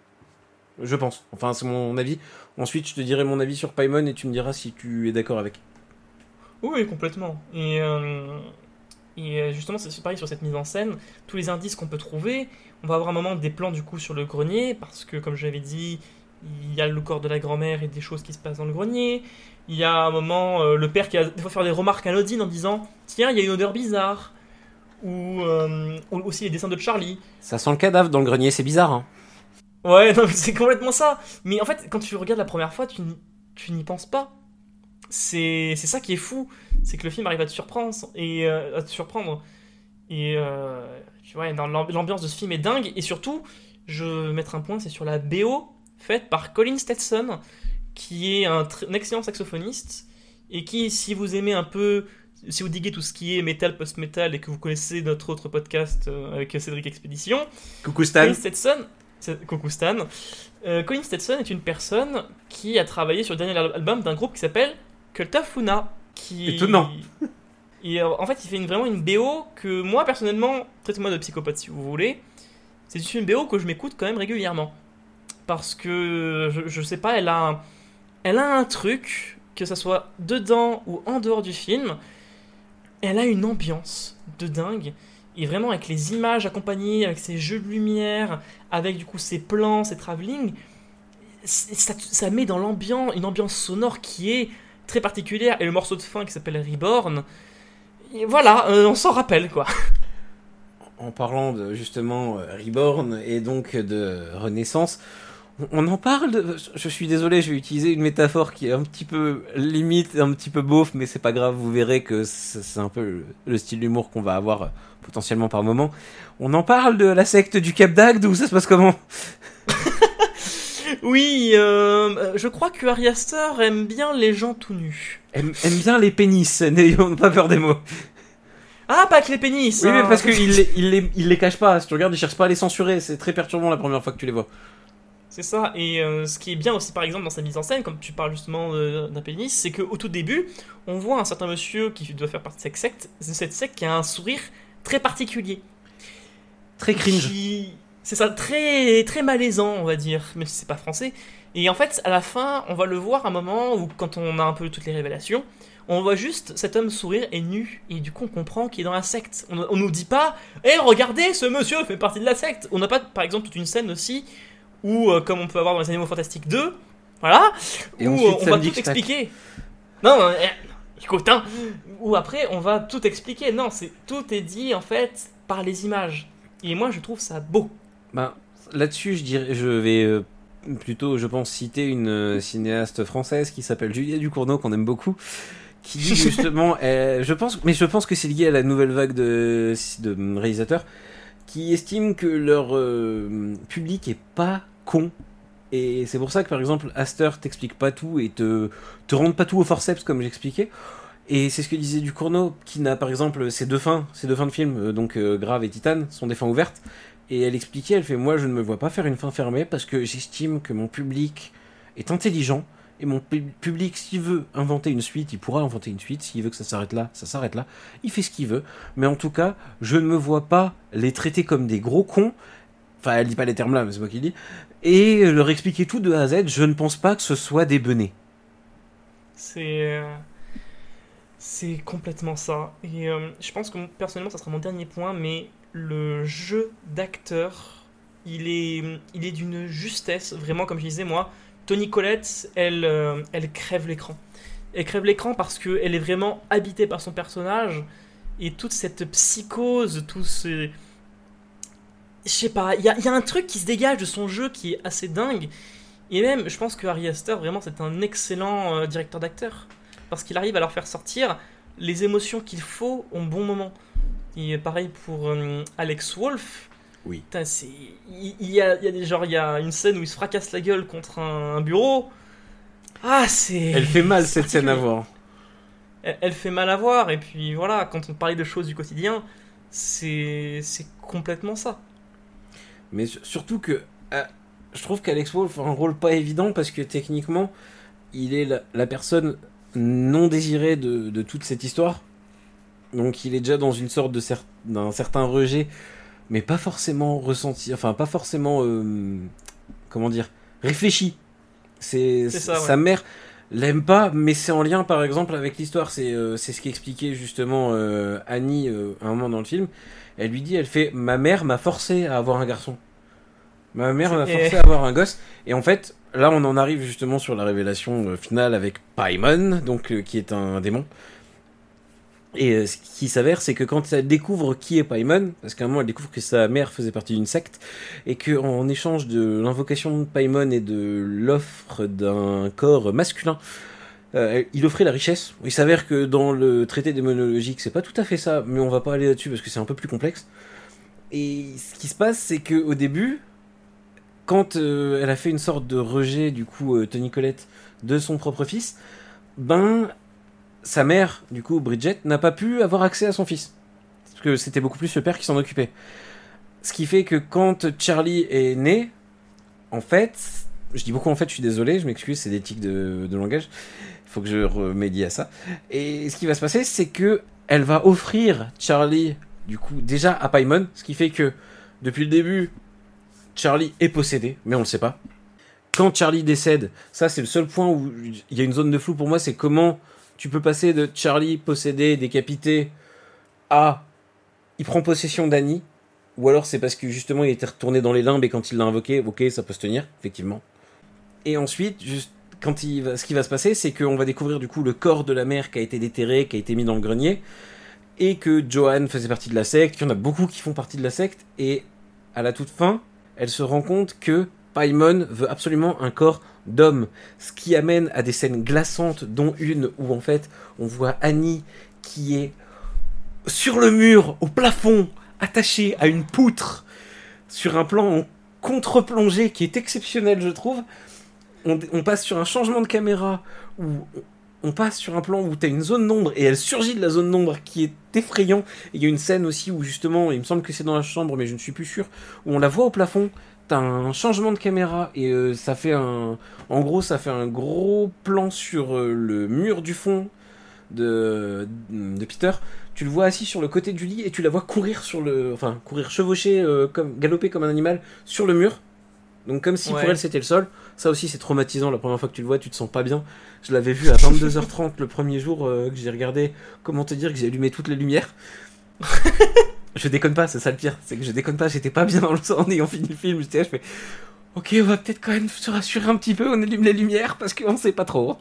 Je pense. Enfin, c'est mon avis. Ensuite, je te dirai mon avis sur Paimon et tu me diras si tu es d'accord avec. Oui, complètement. Et, euh, Et euh, justement, c'est pareil sur cette mise en scène. Tous les indices qu'on peut trouver, on va avoir un moment des plans du coup sur le grenier, parce que comme j'avais dit, il y a le corps de la grand-mère et des choses qui se passent dans le grenier. Il y a un moment, euh, le père qui va des fois faire des remarques anodines en disant Tiens, il y a une odeur bizarre. Ou euh, aussi les dessins de Charlie. Ça sent le cadavre dans le grenier, c'est bizarre. Hein. Ouais, non, c'est complètement ça. Mais en fait, quand tu regardes la première fois, tu n'y penses pas. C'est ça qui est fou. C'est que le film arrive à te surprendre. Et, euh, à te surprendre. Et tu vois, l'ambiance de ce film est dingue. Et surtout, je vais mettre un point, c'est sur la BO faite par Colin Stetson, qui est un, excellent saxophoniste, et qui, si vous aimez un peu, si vous diguez tout ce qui est metal, post-metal, et que vous connaissez notre autre podcast euh, avec Cédric Expédition, Coucou Stan. Colin Stetson, coucou Stan, euh, Colin Stetson est une personne qui a travaillé sur le dernier album d'un groupe qui s'appelle Cult of Luna. Qui... Étonnant. Et, en fait, il fait une, vraiment une BO que moi, personnellement, traitez-moi de psychopathe si vous voulez, c'est une BO que je m'écoute quand même régulièrement parce que je, sais pas, elle a, un, elle a un truc, que ça soit dedans ou en dehors du film, elle a une ambiance de dingue. Et vraiment avec les images accompagnées, avec ces jeux de lumière, avec du coup ces plans, ces travelling, ça, ça met dans l'ambiance une ambiance sonore qui est très particulière. Et le morceau de fin qui s'appelle Reborn, et voilà, euh, on s'en rappelle quoi. En parlant de justement euh, Reborn et donc de Renaissance, on en parle Je suis désolé, je vais utiliser une métaphore qui est un petit peu limite, un petit peu beauf, mais c'est pas grave, vous verrez que c'est un peu le style d'humour qu'on va avoir euh, potentiellement par moment. On en parle de la secte du Cap d'Agde ou ça se passe comment? Oui, euh, je crois que Ari aime bien les gens tout nus. Aime, bien les pénis, n'ayons pas peur des mots. Ah, pas que les pénis Oui, mais hein. parce qu'il les, il les, il les cache pas. Si tu regardes, il cherche pas à les censurer. C'est très perturbant la première fois que tu les vois. C'est ça, et euh, ce qui est bien aussi par exemple dans sa mise en scène, comme tu parles justement d'un pénis, c'est qu'au tout début, on voit un certain monsieur qui doit faire partie de cette secte, de cette secte qui a un sourire très particulier. Très cringe. C'est ça, très, très malaisant, on va dire, même si c'est pas français. Et en fait, à la fin, on va le voir un moment où, quand on a un peu toutes les révélations, on voit juste cet homme sourire et nu, et du coup on comprend qu'il est dans la secte. On, on nous dit pas, hé regardez, ce monsieur fait partie de la secte. On n'a pas, par exemple, toute une scène aussi ou euh, comme on peut avoir dans les Animaux Fantastiques 2, voilà, où euh, on va tout expliquer. Non, euh, écoute, hein, ou après on va tout expliquer. Non, c'est tout est dit en fait par les images. Et moi je trouve ça beau. Ben, là-dessus, je dirais, je vais plutôt, je pense, citer une cinéaste française qui s'appelle Julia Ducournau qu'on aime beaucoup qui dit justement, je pense, mais je pense que c'est lié à la nouvelle vague de, de réalisateurs qui estiment que leur euh, public est pas con. Et c'est pour ça que par exemple Aster t'explique pas tout et te, te rend pas tout au forceps comme j'expliquais. Et c'est ce que disait Ducournau, qui n'a par exemple ces deux fins, ces deux fins de film, euh, donc euh, Grave et Titane, sont des fins ouvertes. Et elle expliquait, elle fait Moi je ne me vois pas faire une fin fermée parce que j'estime que mon public est intelligent et mon public, s'il veut inventer une suite, il pourra inventer une suite. S'il veut que ça s'arrête là, ça s'arrête là. Il fait ce qu'il veut. Mais en tout cas, je ne me vois pas les traiter comme des gros cons. Enfin, elle dit pas les termes là, mais c'est moi qui le dis. Et leur expliquer tout de A à Z. Je ne pense pas que ce soit des benets. C'est. Euh, c'est complètement ça. Et euh, je pense que personnellement, ça sera mon dernier point, mais le jeu d'acteur, il est, il est d'une justesse, vraiment, comme je disais, moi Tony Collette, elle, euh, elle crève l'écran. Elle crève l'écran parce qu'elle est vraiment habitée par son personnage et toute cette psychose, tout ce. Je sais pas, il y a, un truc qui se dégage de son jeu qui est assez dingue. Et même, je pense que Harry Astor, vraiment, c'est un excellent euh, directeur d'acteur. Parce qu'il arrive à leur faire sortir les émotions qu'il faut au bon moment. Et pareil pour euh, Alex Wolff, oui. il, y a, il, genre, il y a une scène où il se fracasse la gueule contre un, bureau. Ah, c'est. Elle fait mal cette scène à voir. Elle, fait mal à voir, et puis voilà, quand on parlait de choses du quotidien, c'est complètement ça. Mais surtout que. Euh, je trouve qu'Alex Wolf a un rôle pas évident parce que techniquement, il est la, personne non désirée de, de, toute cette histoire. Donc il est déjà dans une sorte de d'un certain rejet mais pas forcément ressenti, enfin pas forcément, euh, comment dire, réfléchi. C'est sa mère. l'aime pas, mais c'est en lien par exemple avec l'histoire. C'est euh, ce qu'expliquait justement euh, Annie à un moment dans le film. Elle lui dit, elle fait, ma mère m'a forcé à avoir un garçon. Ma mère m'a forcé à avoir un gosse. Et en fait, là on en arrive justement sur la révélation finale avec Paimon, donc qui est un démon. Et euh, ce qui s'avère, c'est que quand elle découvre qui est Paimon, parce qu'à un moment elle découvre que sa mère faisait partie d'une secte, et que en échange de l'invocation de Paimon et de l'offre d'un corps masculin, euh, il offrait la richesse. Il s'avère que dans le traité démonologique, c'est pas tout à fait ça, mais on va pas aller là-dessus parce que c'est un peu plus complexe. Et ce qui se passe, c'est que au début, quand euh, elle a fait une sorte de rejet, du coup, euh, Tony Colette, de son propre fils, ben, sa mère, du coup, Bridget, n'a pas pu avoir accès à son fils. Parce que c'était beaucoup plus le père qui s'en occupait. Ce qui fait que quand Charlie est né, en fait, je dis beaucoup en fait, je suis désolé, je m'excuse, c'est des tics de, langage. Il faut que je remédie à ça. Et ce qui va se passer, c'est que elle va offrir Charlie, du coup, déjà à Paimon, ce qui fait que depuis le début, Charlie est possédé, mais on le sait pas. Quand Charlie décède, ça c'est le seul point où il y a une zone de flou pour moi, c'est comment tu peux passer de Charlie possédé, décapité, à il prend possession d'Annie, ou alors c'est parce que justement il était retourné dans les limbes et quand il l'a invoqué, ok, ça peut se tenir, effectivement. Et ensuite, juste quand il va, ce qui va se passer, c'est qu'on va découvrir du coup le corps de la mère qui a été déterré, qui a été mis dans le grenier, et que Johan faisait partie de la secte, qu'il y en a beaucoup qui font partie de la secte, et à la toute fin, elle se rend compte que Paimon veut absolument un corps d'homme, ce qui amène à des scènes glaçantes, dont une où en fait on voit Annie qui est sur le mur, au plafond, attachée à une poutre, sur un plan en contre-plongée qui est exceptionnel, je trouve. On, passe sur un changement de caméra où on passe sur un plan où tu as une zone d'ombre et elle surgit de la zone d'ombre qui est effrayant. Il y a une scène aussi où justement, il me semble que c'est dans la chambre, mais je ne suis plus sûr, où on la voit au plafond. T'as un changement de caméra et euh, ça fait un, en gros, ça fait un gros plan sur euh, le mur du fond de, de Peter. Tu le vois assis sur le côté du lit et tu la vois courir sur le, enfin courir chevaucher, euh, comme galoper comme un animal sur le mur. Donc comme si Ouais. pour elle c'était le sol. Ça aussi c'est traumatisant. La première fois que tu le vois, tu te sens pas bien. Je l'avais vu à 22h30 le premier jour que j'ai regardé. Comment te dire que j'ai allumé toutes les lumières. je déconne pas, c'est ça le pire. C'est que je déconne pas. J'étais pas bien dans le en ayant fini le film. J'étais là, je fais. Ok, on va peut-être quand même se rassurer un petit peu. On allume les lumières parce qu'on sait pas trop.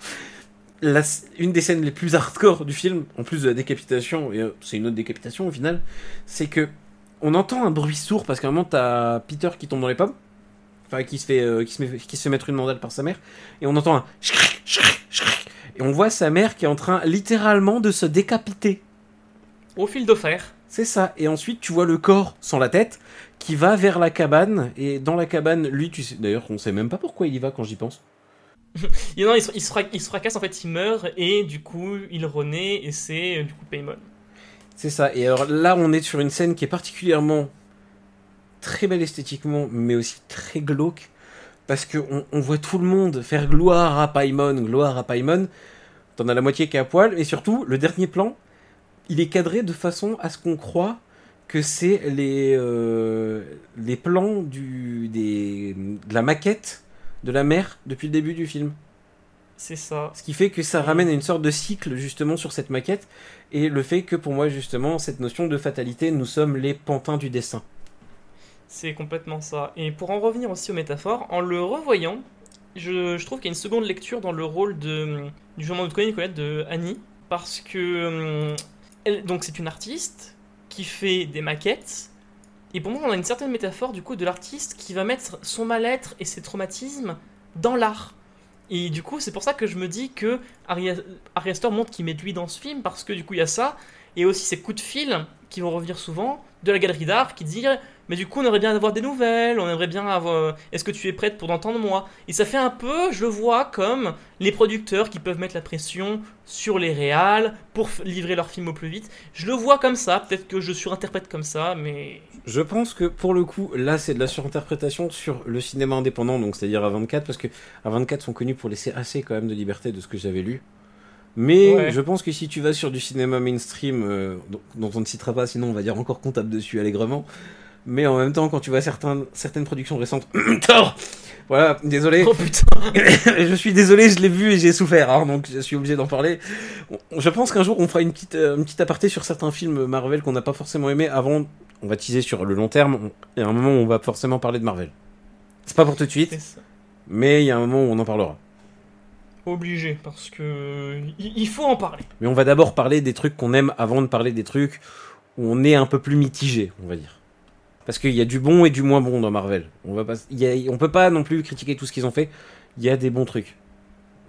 La- une des scènes les plus hardcore du film, en plus de la décapitation, et euh, c'est une autre décapitation au final, c'est que on entend un bruit sourd parce qu'à un moment t'as Peter qui tombe dans les pommes, enfin qui se fait, euh, qui se met- qui se fait mettre une mandale par sa mère, et on entend un et on voit sa mère qui est en train littéralement de se décapiter. Au fil de fer. C'est ça. Et ensuite, tu vois le corps sans la tête qui va vers la cabane. Et dans la cabane, lui, tu sais. D'ailleurs, on sait même pas pourquoi il y va quand j'y pense. Et non, il se, il, se fra- il se fracasse, en fait, il meurt, et du coup, il renaît, et c'est euh, du coup Paymon. C'est ça. Et alors là, on est sur une scène qui est particulièrement très belle esthétiquement, mais aussi très glauque. Parce qu'on on voit tout le monde faire gloire à Paimon, gloire à Paimon. T'en as la moitié qui est à poil. Et surtout, le dernier plan, il est cadré de façon à ce qu'on croit que c'est les, euh, les plans du, des, de la maquette de la mer depuis le début du film. C'est ça. Ce qui fait que ça ramène à une sorte de cycle justement sur cette maquette et le fait que pour moi justement cette notion de fatalité, nous sommes les pantins du dessin. C'est complètement ça. Et pour en revenir aussi aux métaphores, en le revoyant, je, je trouve qu'il y a une seconde lecture dans le rôle de, du journal de Connie Nicolette de Annie. Parce que. Donc, c'est une artiste qui fait des maquettes. Et pour moi, on a une certaine métaphore du coup de l'artiste qui va mettre son mal-être et ses traumatismes dans l'art. Et du coup, c'est pour ça que je me dis que Ari, montre qu'il met de lui dans ce film, parce que du coup, il y a ça, et aussi ces coups de fil qui vont revenir souvent de la galerie d'art qui dit mais du coup on aimerait bien avoir des nouvelles on aimerait bien avoir est-ce que tu es prête pour d'entendre moi? Et ça fait un peu je le vois comme les producteurs qui peuvent mettre la pression sur les réals pour livrer leur film au plus vite je le vois comme ça peut-être que je surinterprète comme ça mais Je pense que pour le coup, là c'est de la surinterprétation sur le cinéma indépendant, donc c'est-à-dire à 24, parce que à 24 sont connus pour laisser assez quand même de liberté de ce que j'avais lu. Mais Ouais. je pense que si tu vas sur du cinéma mainstream, euh, dont, dont on ne citera pas, sinon on va dire encore comptable dessus allègrement. Mais en même temps, quand tu vois certains, certaines productions récentes, Thor, Voilà, désolé. Oh putain je suis désolé, je l'ai vu et j'ai souffert, hein, donc je suis obligé d'en parler. Je pense qu'un jour on fera une petite, euh, une petite aparté sur certains films Marvel qu'on n'a pas forcément aimé. Avant, on va teaser sur le long terme, et à un moment où on va forcément parler de Marvel. C'est pas pour tout de suite, mais il y a un moment où on en parlera. Obligé, parce que il faut en parler. Mais on va d'abord parler des trucs qu'on aime avant de parler des trucs où on est un peu plus mitigé, on va dire. Parce qu'il y a du bon et du moins bon dans Marvel. On va pas, il y a- on peut pas non plus critiquer tout ce qu'ils ont fait. Il y a des bons trucs.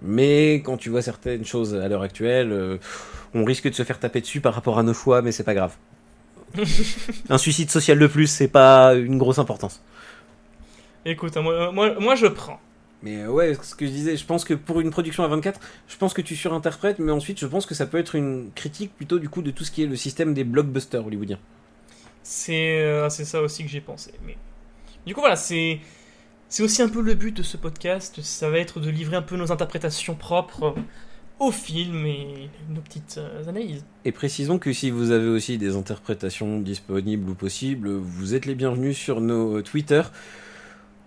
Mais quand tu vois certaines choses à l'heure actuelle, euh, on risque de se faire taper dessus par rapport à nos choix, mais c'est pas grave. Un suicide social de plus, c'est pas une grosse importance. Écoute, moi, moi, moi je prends. Mais euh, ouais, ce que je disais, je pense que pour une production à 24, je pense que tu surinterprètes, mais ensuite je pense que ça peut être une critique plutôt du coup de tout ce qui est le système des blockbusters hollywoodiens. C'est euh, c'est ça aussi que j'ai pensé. Mais du coup voilà, c'est c'est aussi un peu le but de ce podcast. Ça va être de livrer un peu nos interprétations propres au film et nos petites euh, analyses. Et précisons que si vous avez aussi des interprétations disponibles ou possibles, vous êtes les bienvenus sur nos Twitter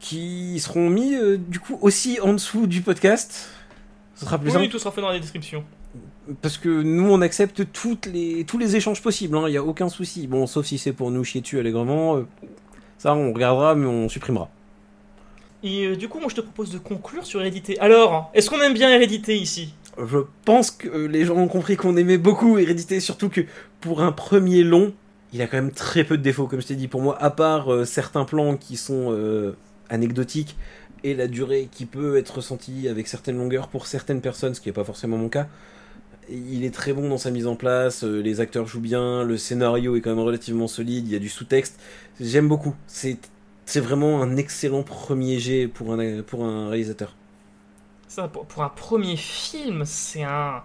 qui seront mis euh, du coup aussi en dessous du podcast. Ce sera plus Oui, simple. tout sera fait dans la description. Parce que nous, on accepte toutes les, tous les échanges possibles, il n'y a aucun souci. Bon, sauf si c'est pour nous chier dessus allègrement. euh, ça, on regardera, mais on supprimera. Et euh, du coup, moi je te propose de conclure sur Hérédité. Alors, est-ce qu'on aime bien Hérédité ici? Je pense que euh, les gens ont compris qu'on aimait beaucoup Hérédité, surtout que pour un premier long, il a quand même très peu de défauts, comme je t'ai dit. Pour moi, à part euh, certains plans qui sont anecdotiques et la durée qui peut être ressentie avec certaines longueurs pour certaines personnes, ce qui n'est pas forcément mon cas. Il est très bon dans sa mise en place, euh, les acteurs jouent bien, le scénario est quand même relativement solide, il y a du sous-texte. J'aime beaucoup. C'est vraiment un excellent premier jet pour un, pour un réalisateur. Ça, pour, pour un premier film, c'est un,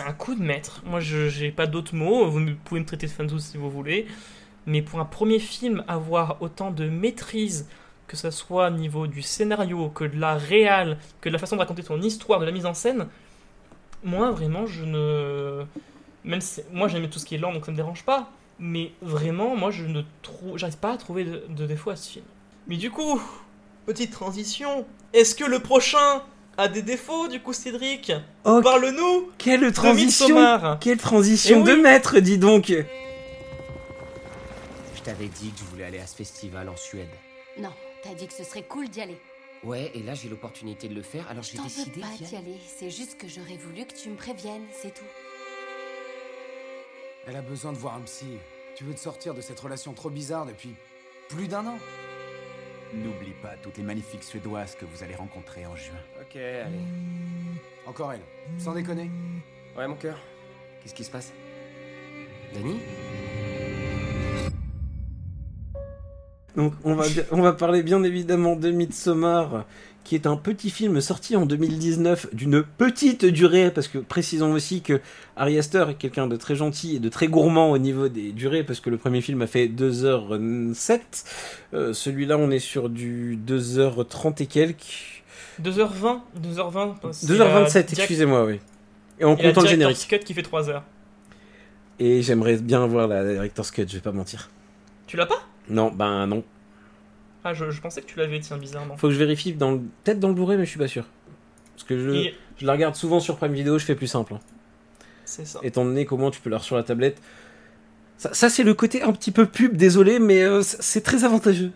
un coup de maître. Moi, je j'ai pas d'autres mots. Vous pouvez me traiter de fanzou si vous voulez. Mais pour un premier film, avoir autant de maîtrise, que ce soit au niveau du scénario, que de la réal, que de la façon de raconter son histoire, de la mise en scène, moi, vraiment, je ne. Même si. Moi, j'aime tout ce qui est lent, donc ça me dérange pas. Mais vraiment, moi, je ne trouve. J'arrive pas à trouver de, de défaut à ce film. Mais du coup, petite transition. Est-ce que le prochain a des défauts, du coup, Cédric? Oh, Parle-nous Quelle transition. Quelle transition Eh oui. de maître, dis donc Je t'avais dit que je voulais aller à ce festival en Suède. Non, t'as dit que ce serait cool d'y aller. Ouais, et là j'ai l'opportunité de le faire, alors j'ai T'en décidé veux pas d'y aller, c'est juste que j'aurais voulu que tu me préviennes, c'est tout. Elle a besoin de voir un psy. Tu veux te sortir de cette relation trop bizarre depuis plus d'un an? N'oublie pas toutes les magnifiques Suédoises que vous allez rencontrer en juin. Ok, allez. Encore elle. Sans déconner. Ouais, mon cœur. Qu'est-ce qui se passe? Dani Donc on va, on va parler bien évidemment de Midsommar, qui est un petit film sorti en 2019 d'une petite durée, parce que précisons aussi que Ari Aster est quelqu'un de très gentil et de très gourmand au niveau des durées, parce que le premier film a fait 2h07, Euh, celui-là on est sur du 2h30 et quelques. 2h20 2h20 parce qu'il 2h27, a direct- excusez-moi, oui. Et en comptant le générique. Cut qui fait 3 heures. Et j'aimerais bien voir la Director's Cut, je vais pas mentir. Tu l'as pas? Non, ben non. Ah, je, je pensais que tu l'avais, tiens, bizarrement. Faut que je vérifie dans le... peut-être dans le Blu-ray, mais je suis pas sûr. Parce que je, Et- je la regarde souvent sur Prime Video, je fais plus simple. hein. C'est ça. Étant donné comment tu peux l'avoir sur la tablette. Ça, ça, c'est le côté un petit peu pub, désolé, mais euh, c'est très avantageux.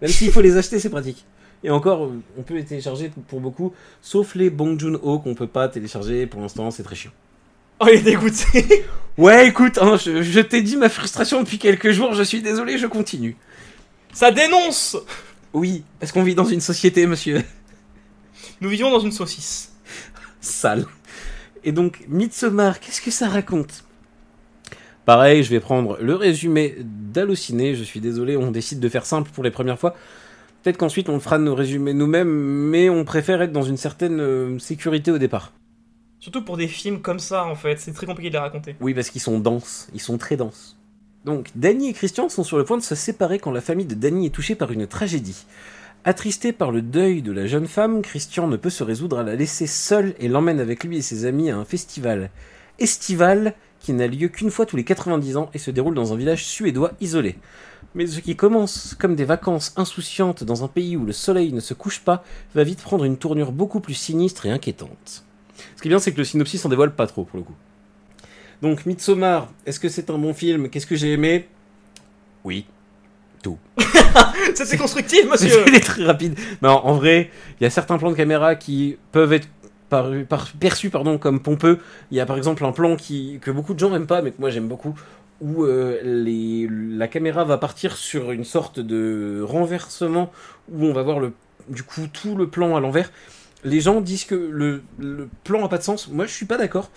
Même s'il faut les acheter, c'est pratique. Et encore, euh, on peut les télécharger pour beaucoup, sauf les Bong Joon-ho qu'on peut pas télécharger pour l'instant, c'est très chiant. Oh, il est dégoûté Ouais, écoute, hein, je, je t'ai dit ma frustration depuis quelques jours, je suis désolé, je continue. Ça dénonce Oui, parce qu'on vit dans une société, monsieur. Nous vivons dans une saucisse. Sale. Et donc, Midsommar, qu'est-ce que ça raconte? Pareil, je vais prendre le résumé d'Allociné. Je suis désolé, on décide de faire simple pour les premières fois. Peut-être qu'ensuite on fera nos résumés nous-mêmes, mais on préfère être dans une certaine euh, sécurité au départ. Surtout pour des films comme ça, en fait. C'est très compliqué de les raconter. Oui, parce qu'ils sont denses, ils sont très denses. Donc, Danny et Christian sont sur le point de se séparer quand la famille de Danny est touchée par une tragédie. Attristé par le deuil de la jeune femme, Christian ne peut se résoudre à la laisser seule et l'emmène avec lui et ses amis à un festival estival qui n'a lieu qu'une fois tous les 90 ans et se déroule dans un village suédois isolé. Mais ce qui commence comme des vacances insouciantes dans un pays où le soleil ne se couche pas va vite prendre une tournure beaucoup plus sinistre et inquiétante. Ce qui est bien, c'est que le synopsis s'en dévoile pas trop pour le coup. Donc, Midsommar, est-ce que c'est un bon film? Qu'est-ce que j'ai aimé? Oui. Tout. C'était constructif, monsieur C'était très rapide. Mais en, en vrai, il y a certains plans de caméra qui peuvent être paru- par- perçus pardon, comme pompeux. Il y a par exemple un plan qui, que beaucoup de gens n'aiment pas, mais que moi j'aime beaucoup, où euh, les, la caméra va partir sur une sorte de renversement, où on va voir le, du coup tout le plan à l'envers. Les gens disent que le, plan n'a pas de sens. Moi je suis pas d'accord.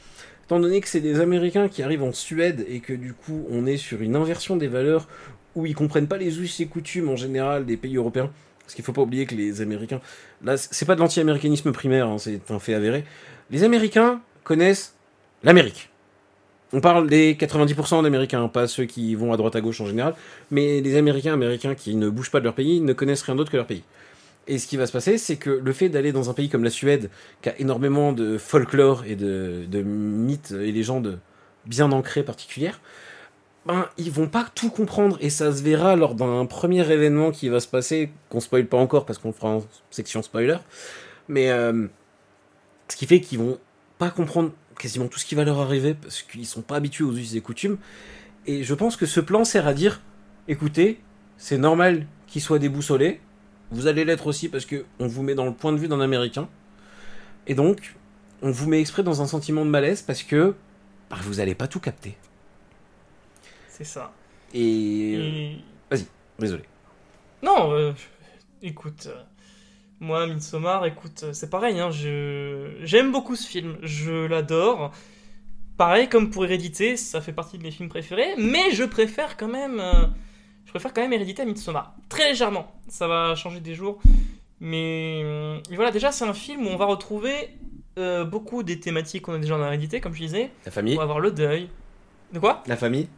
Étant donné que c'est des Américains qui arrivent en Suède et que du coup on est sur une inversion des valeurs où ils comprennent pas les us et coutumes en général des pays européens. Parce qu'il faut pas oublier que les Américains, là c'est pas de l'anti-américanisme primaire, hein, c'est un fait avéré. Les Américains connaissent l'Amérique. On parle des 90% d'Américains, pas ceux qui vont à droite à gauche en général, mais les Américains américains qui ne bougent pas de leur pays ne connaissent rien d'autre que leur pays. Et ce qui va se passer, c'est que le fait d'aller dans un pays comme la Suède, qui a énormément de folklore et de, de mythes et légendes bien ancrées particulières, ben, ils vont pas tout comprendre. Et ça se verra lors d'un premier événement qui va se passer, qu'on spoil pas encore parce qu'on fera en section spoiler, mais euh, ce qui fait qu'ils vont pas comprendre quasiment tout ce qui va leur arriver parce qu'ils sont pas habitués aux us et coutumes. Et je pense que ce plan sert à dire écoutez, c'est normal qu'ils soient déboussolés, vous allez l'être aussi parce que on vous met dans le point de vue d'un américain, et donc on vous met exprès dans un sentiment de malaise parce que bah, vous allez pas tout capter. C'est ça. Et. Et- Vas-y, désolé. Non, euh, écoute, euh, moi, Midsommar, écoute, euh, c'est pareil, hein, je... j'aime beaucoup ce film, je l'adore. Pareil, comme pour Hérédité, ça fait partie de mes films préférés, mais je préfère quand même, euh, je préfère quand même Hérédité à Midsommar. Très légèrement, ça va changer des jours. Mais euh, voilà, déjà, c'est un film où on va retrouver euh, beaucoup des thématiques qu'on a déjà en Hérédité, comme je disais. La famille. On va avoir le deuil. De quoi? La famille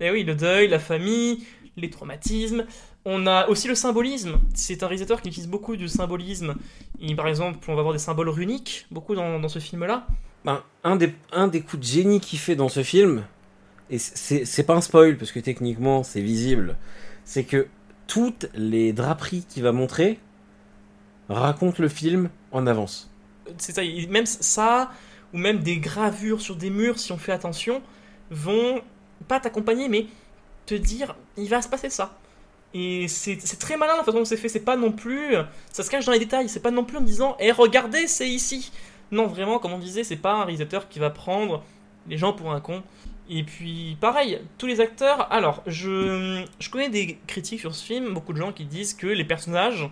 eh oui, le deuil, la famille, les traumatismes. On a aussi le symbolisme. C'est un réalisateur qui utilise beaucoup du symbolisme. Et par exemple, on va avoir des symboles runiques, beaucoup dans, dans ce film-là. Ben, un, des, un des coups de génie qu'il fait dans ce film, et c'est pas un spoil parce que techniquement c'est visible, c'est que toutes les draperies qu'il va montrer racontent le film en avance. C'est ça, même ça, ou même des gravures sur des murs, si on fait attention, vont pas t'accompagner, mais te dire, il va se passer ça. Et c'est très malin la façon dont c'est fait. C'est pas non plus. Ça se cache dans les détails. C'est pas non plus en disant, eh, regardez, c'est ici. Non, vraiment, comme on disait, c'est pas un réalisateur qui va prendre les gens pour un con. Et puis, pareil, tous les acteurs. Alors, je, je connais des critiques sur ce film, beaucoup de gens qui disent que les personnages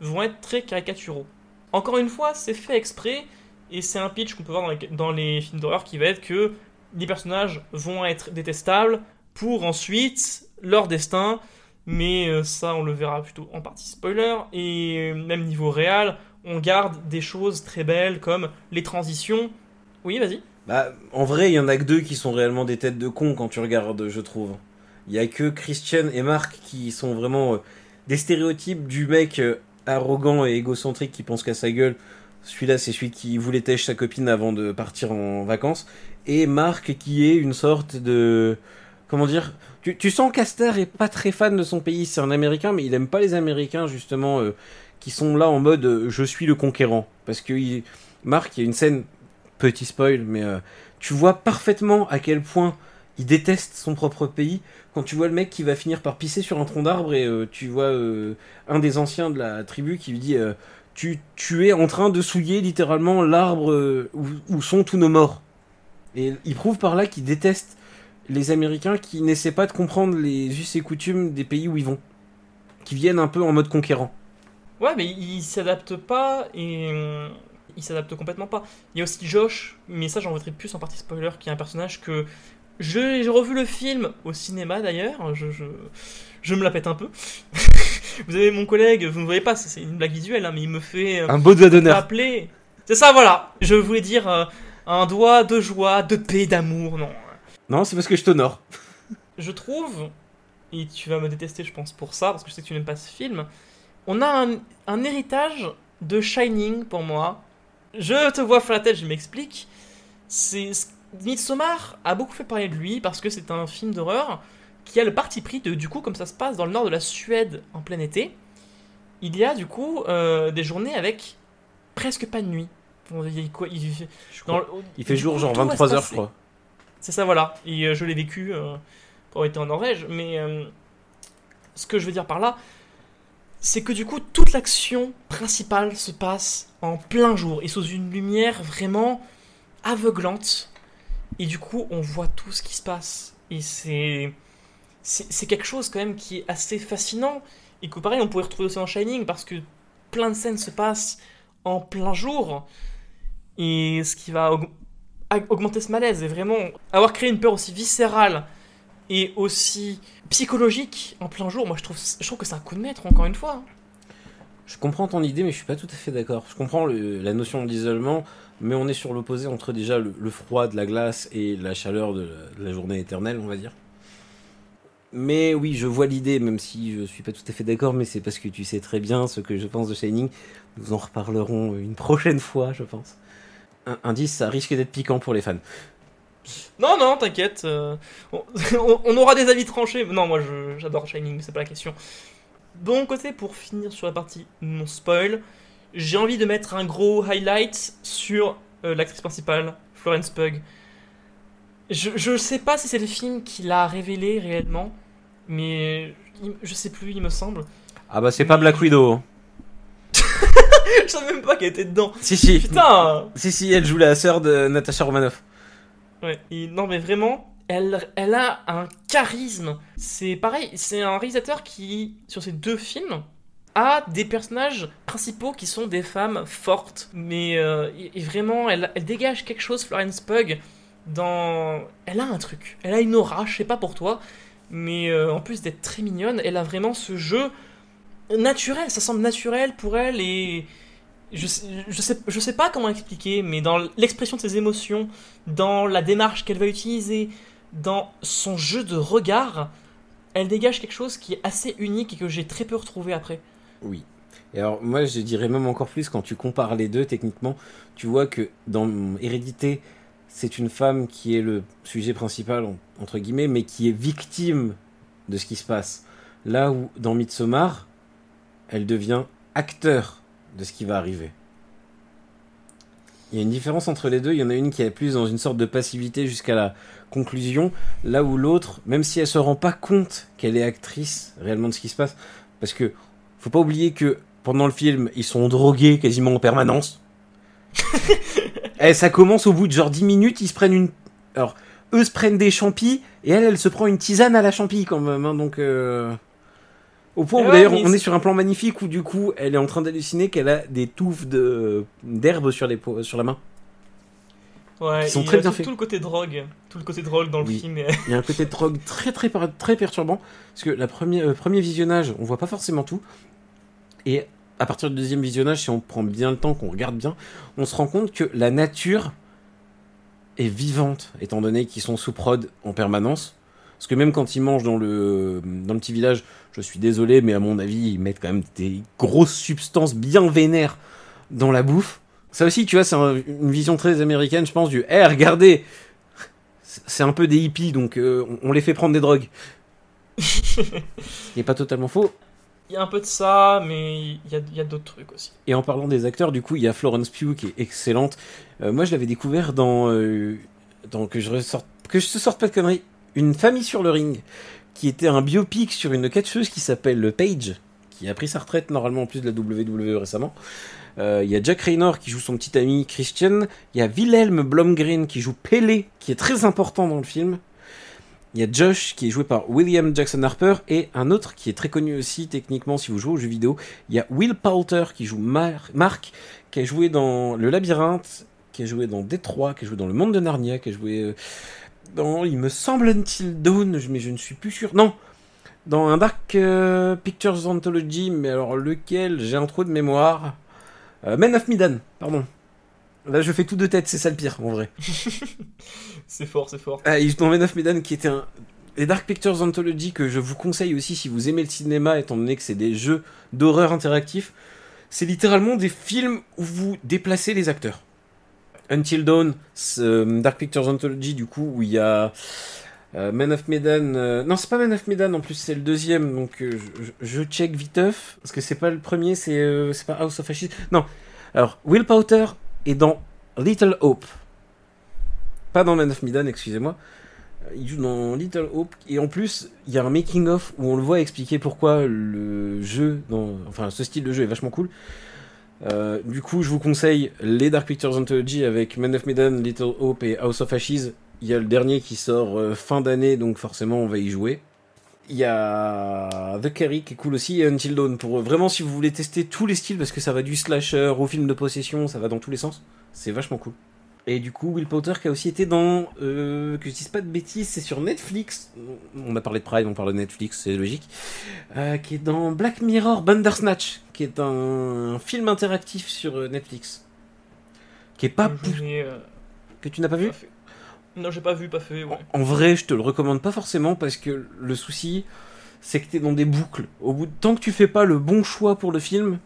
vont être très caricaturaux. Encore une fois, c'est fait exprès, et c'est un pitch qu'on peut voir dans les, dans les films d'horreur qui va être que les personnages vont être détestables pour ensuite leur destin, mais euh, ça on le verra plutôt en partie spoiler, et même niveau réel, on garde des choses très belles comme les transitions. Oui, vas-y. Bah, en vrai, il y en a que deux qui sont réellement des têtes de cons quand tu regardes, je trouve. Il y a que Christian et Marc qui sont vraiment euh, des stéréotypes du mec euh, arrogant et égocentrique qui pense qu'à sa gueule. Celui-là, c'est celui qui voulait têche sa copine avant de partir en vacances. Et Marc qui est une sorte de... Comment dire tu, sens qu'Aster est pas très fan de son pays. C'est un Américain, mais il aime pas les Américains, justement, euh, qui sont là en mode je suis le conquérant. Parce que Marc, il y a une scène, petit spoil, mais euh, tu vois parfaitement à quel point il déteste son propre pays quand tu vois le mec qui va finir par pisser sur un tronc d'arbre et euh, tu vois euh, un des anciens de la tribu qui lui dit tu, tu es en train de souiller littéralement l'arbre où, où sont tous nos morts. Et il prouve par là qu'il déteste les Américains qui n'essaient pas de comprendre les us et coutumes des pays où ils vont. Qui viennent un peu en mode conquérant. Ouais, mais il s'adapte pas et il s'adapte complètement pas. Il y a aussi Josh, mais ça j'en voudrais plus en partie spoiler, qui est un personnage que j'ai revu le film au cinéma d'ailleurs. Je, je, je me la pète un peu. vous avez mon collègue, vous ne voyez pas, c'est une blague visuelle, hein, mais il me fait euh, Un beau doigt d'honneur. appeler. C'est ça, voilà. Je voulais dire euh, un doigt de joie, de paix, d'amour. Non, Non, c'est parce que je t'honore. je trouve, et tu vas me détester, je pense, pour ça, parce que je sais que tu n'aimes pas ce film, on a un, un héritage de Shining pour moi. Je te vois faire la tête, je m'explique. C'est Midsommar a beaucoup fait parler de lui parce que c'est un film d'horreur qui a le parti pris de, du coup, comme ça se passe dans le nord de la Suède en plein été, il y a du coup euh, des journées avec presque pas de nuit. Il, y a quoi, il, dans le- Il fait jour coup, genre tout va se 23 heures, je passer. crois. C'est ça, voilà. Et euh, je l'ai vécu euh, pour avoir été en Norvège. Mais euh, ce que je veux dire par là, c'est que du coup, toute l'action principale se passe en plein jour et sous une lumière vraiment aveuglante. Et du coup, on voit tout ce qui se passe. Et c'est. C'est quelque chose quand même qui est assez fascinant. Et que pareil, on pourrait retrouver aussi en Shining parce que plein de scènes se passent en plein jour. Et ce qui va augmenter ce malaise et vraiment avoir créé une peur aussi viscérale et aussi psychologique en plein jour, moi je trouve, je trouve que c'est un coup de maître encore une fois. Je comprends ton idée, mais je suis pas tout à fait d'accord. Je comprends la notion d'isolement, mais on est sur l'opposé entre déjà le, froid de la glace et la chaleur de la, journée éternelle, on va dire. Mais oui, je vois l'idée, même si je suis pas tout à fait d'accord, mais c'est parce que tu sais très bien ce que je pense de Shining. Nous en reparlerons une prochaine fois, je pense. Indice, ça risque d'être piquant pour les fans. Non, non, t'inquiète, euh, on, aura des avis tranchés. Non, moi j'adore Shining, mais c'est pas la question. Mon côté, pour finir sur la partie non spoil, j'ai envie de mettre un gros highlight sur euh, l'actrice principale, Florence Pugh. Je, je sais pas si c'est le film qui l'a révélé réellement, mais je sais plus, il me semble. Ah bah c'est pas Black Widow. hein. je savais même pas qu'elle était dedans. Si si. Putain Si si, elle joue la sœur de Natasha Romanoff. Et non mais vraiment, elle, elle a un charisme. C'est pareil, c'est un réalisateur qui, sur ces deux films, a des personnages principaux qui sont des femmes fortes. Mais euh, et, vraiment, elle, dégage quelque chose, Florence Pugh, dans... Elle a un truc, elle a une aura, je sais pas pour toi, mais euh, en plus d'être très mignonne, elle a vraiment ce jeu naturel, ça semble naturel pour elle et je sais, je sais, pas comment expliquer, mais dans l'expression de ses émotions, dans la démarche qu'elle va utiliser, dans son jeu de regard, elle dégage quelque chose qui est assez unique et que j'ai très peu retrouvé après. Oui. Et alors, moi, je dirais même encore plus, quand tu compares les deux, techniquement, tu vois que dans Hérédité, c'est une femme qui est le sujet principal, en- entre guillemets, mais qui est victime de ce qui se passe. Là où, dans Midsommar, elle devient acteur de ce qui va arriver. Il y a une différence entre les deux. Il y en a une qui est plus dans une sorte de passivité jusqu'à la conclusion, là où l'autre, même si elle se rend pas compte qu'elle est actrice réellement de ce qui se passe, parce que faut pas oublier que pendant le film, ils sont drogués quasiment en permanence. Eh, ça commence au bout de genre 10 minutes, ils se prennent une. Alors, eux se prennent des champis, et elle, elle se prend une tisane à la champi quand même. hein, donc. euh, Au point où ouais, d'ailleurs, on est sur un plan magnifique où du coup, elle est en train d'halluciner qu'elle a des touffes de d'herbe sur, les sur la main. Ouais, Qui sont très bien tout, faits. tout le côté drogue, tout le côté drogue dans le Oui. film. Il y a un côté drogue très très très perturbant parce que la première euh, premier visionnage, on voit pas forcément tout et à partir du deuxième visionnage, si on prend bien le temps, qu'on regarde bien, on se rend compte que la nature est vivante étant donné qu'ils sont sous prod en permanence. Parce que même quand ils mangent dans le dans le petit village, je suis désolé, mais à mon avis, ils mettent quand même des grosses substances bien vénères dans la bouffe. Ça aussi, tu vois, c'est un- une vision très américaine, je pense, du Eh, regardez C'est un peu des hippies, donc euh, on on les fait prendre des drogues. Ce qui n'est pas totalement faux. Il y a un peu de ça, mais il y a, il y a d'autres trucs aussi. Et en parlant des acteurs, du coup, il y a Florence Pugh qui est excellente. Euh, moi, je l'avais découvert dans, euh, dans que je ressorte, que je te sorte pas de conneries, une famille sur le ring, qui était un biopic sur une catcheuse qui s'appelle Paige, qui a pris sa retraite normalement en plus de la WWE récemment. Euh, Il y a Jack Raynor qui joue son petit ami Christian. Il y a Wilhelm Blomgren qui joue Pele, qui est très important dans le film. Il y a Josh qui est joué par William Jackson Harper et un autre qui est très connu aussi techniquement si vous jouez aux jeux vidéo. Il y a Will Poulter qui joue Mar- Mark, qui a joué dans Le Labyrinthe, qui a joué dans Détroit, qui a joué dans Le Monde de Narnia, qui a joué euh, dans, il me semble, Until Dawn, mais je ne suis plus sûr. Non, dans un Dark euh, Pictures Anthology, mais alors lequel? J'ai un trou de mémoire. Euh, Men of Medan, pardon. Là, je fais tout de tête, c'est ça le pire, en vrai. C'est fort, c'est fort. Ah, dans Men of Medan, qui était un. Les Dark Pictures Anthology, que je vous conseille aussi si vous aimez le cinéma, étant donné que c'est des jeux d'horreur interactifs. C'est littéralement des films où vous déplacez les acteurs. Until Dawn, euh, Dark Pictures Anthology, du coup, où il y a Euh, Man of Medan, euh, non c'est pas Man of Medan en plus c'est le deuxième donc je, check viteuf parce que c'est pas le premier c'est pas House of Ashes. Non. Alors Will Powter est dans Little Hope. Pas dans Man of Medan excusez-moi. Il joue dans Little Hope et en plus il y a un making of où on le voit expliquer pourquoi le jeu enfin ce style de jeu est vachement cool euh, du coup, je vous conseille les Dark Pictures Anthology avec Man of Medan, Little Hope et House of Ashes. Il y a le dernier qui sort euh, fin d'année, donc forcément on va y jouer. Il y a The Carry qui est cool aussi et Until Dawn pour euh, vraiment si vous voulez tester tous les styles parce que ça va du slasher au film de possession, ça va dans tous les sens. C'est vachement cool. Et du coup, Will Potter qui a aussi été dans, euh, que je dise pas de bêtises, c'est sur Netflix. On a parlé de Pride, on parle de Netflix, c'est logique. Euh, qui est dans Black Mirror Bandersnatch, qui est un, film interactif sur euh, Netflix. Qui est pas euh, que tu n'as pas vu? pas. Non, j'ai pas vu, pas fait. Ouais. En vrai, je te le recommande pas forcément parce que le souci, c'est que t'es dans des boucles. Au bout de tant que tu fais pas le bon choix pour le film,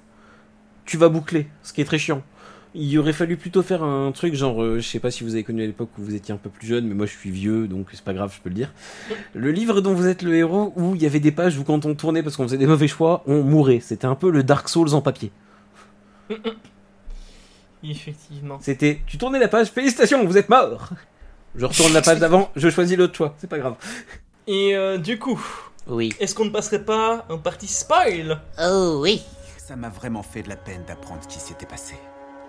tu vas boucler, ce qui est très chiant. Il aurait fallu plutôt faire un truc genre, euh, je sais pas si vous avez connu à l'époque où vous étiez un peu plus jeune, mais moi je suis vieux, donc c'est pas grave, je peux le dire. Le livre dont vous êtes le héros, où il y avait des pages où quand on tournait parce qu'on faisait des mauvais choix, on mourait. C'était un peu le Dark Souls en papier. Effectivement. C'était, tu tournais la page, félicitations, vous êtes mort. Je retourne la page d'avant, je choisis l'autre choix, c'est pas grave. Et euh, du coup, Oui. est-ce qu'on ne passerait pas un party spoil? Oh oui. Ça m'a vraiment fait de la peine d'apprendre ce qui s'était passé.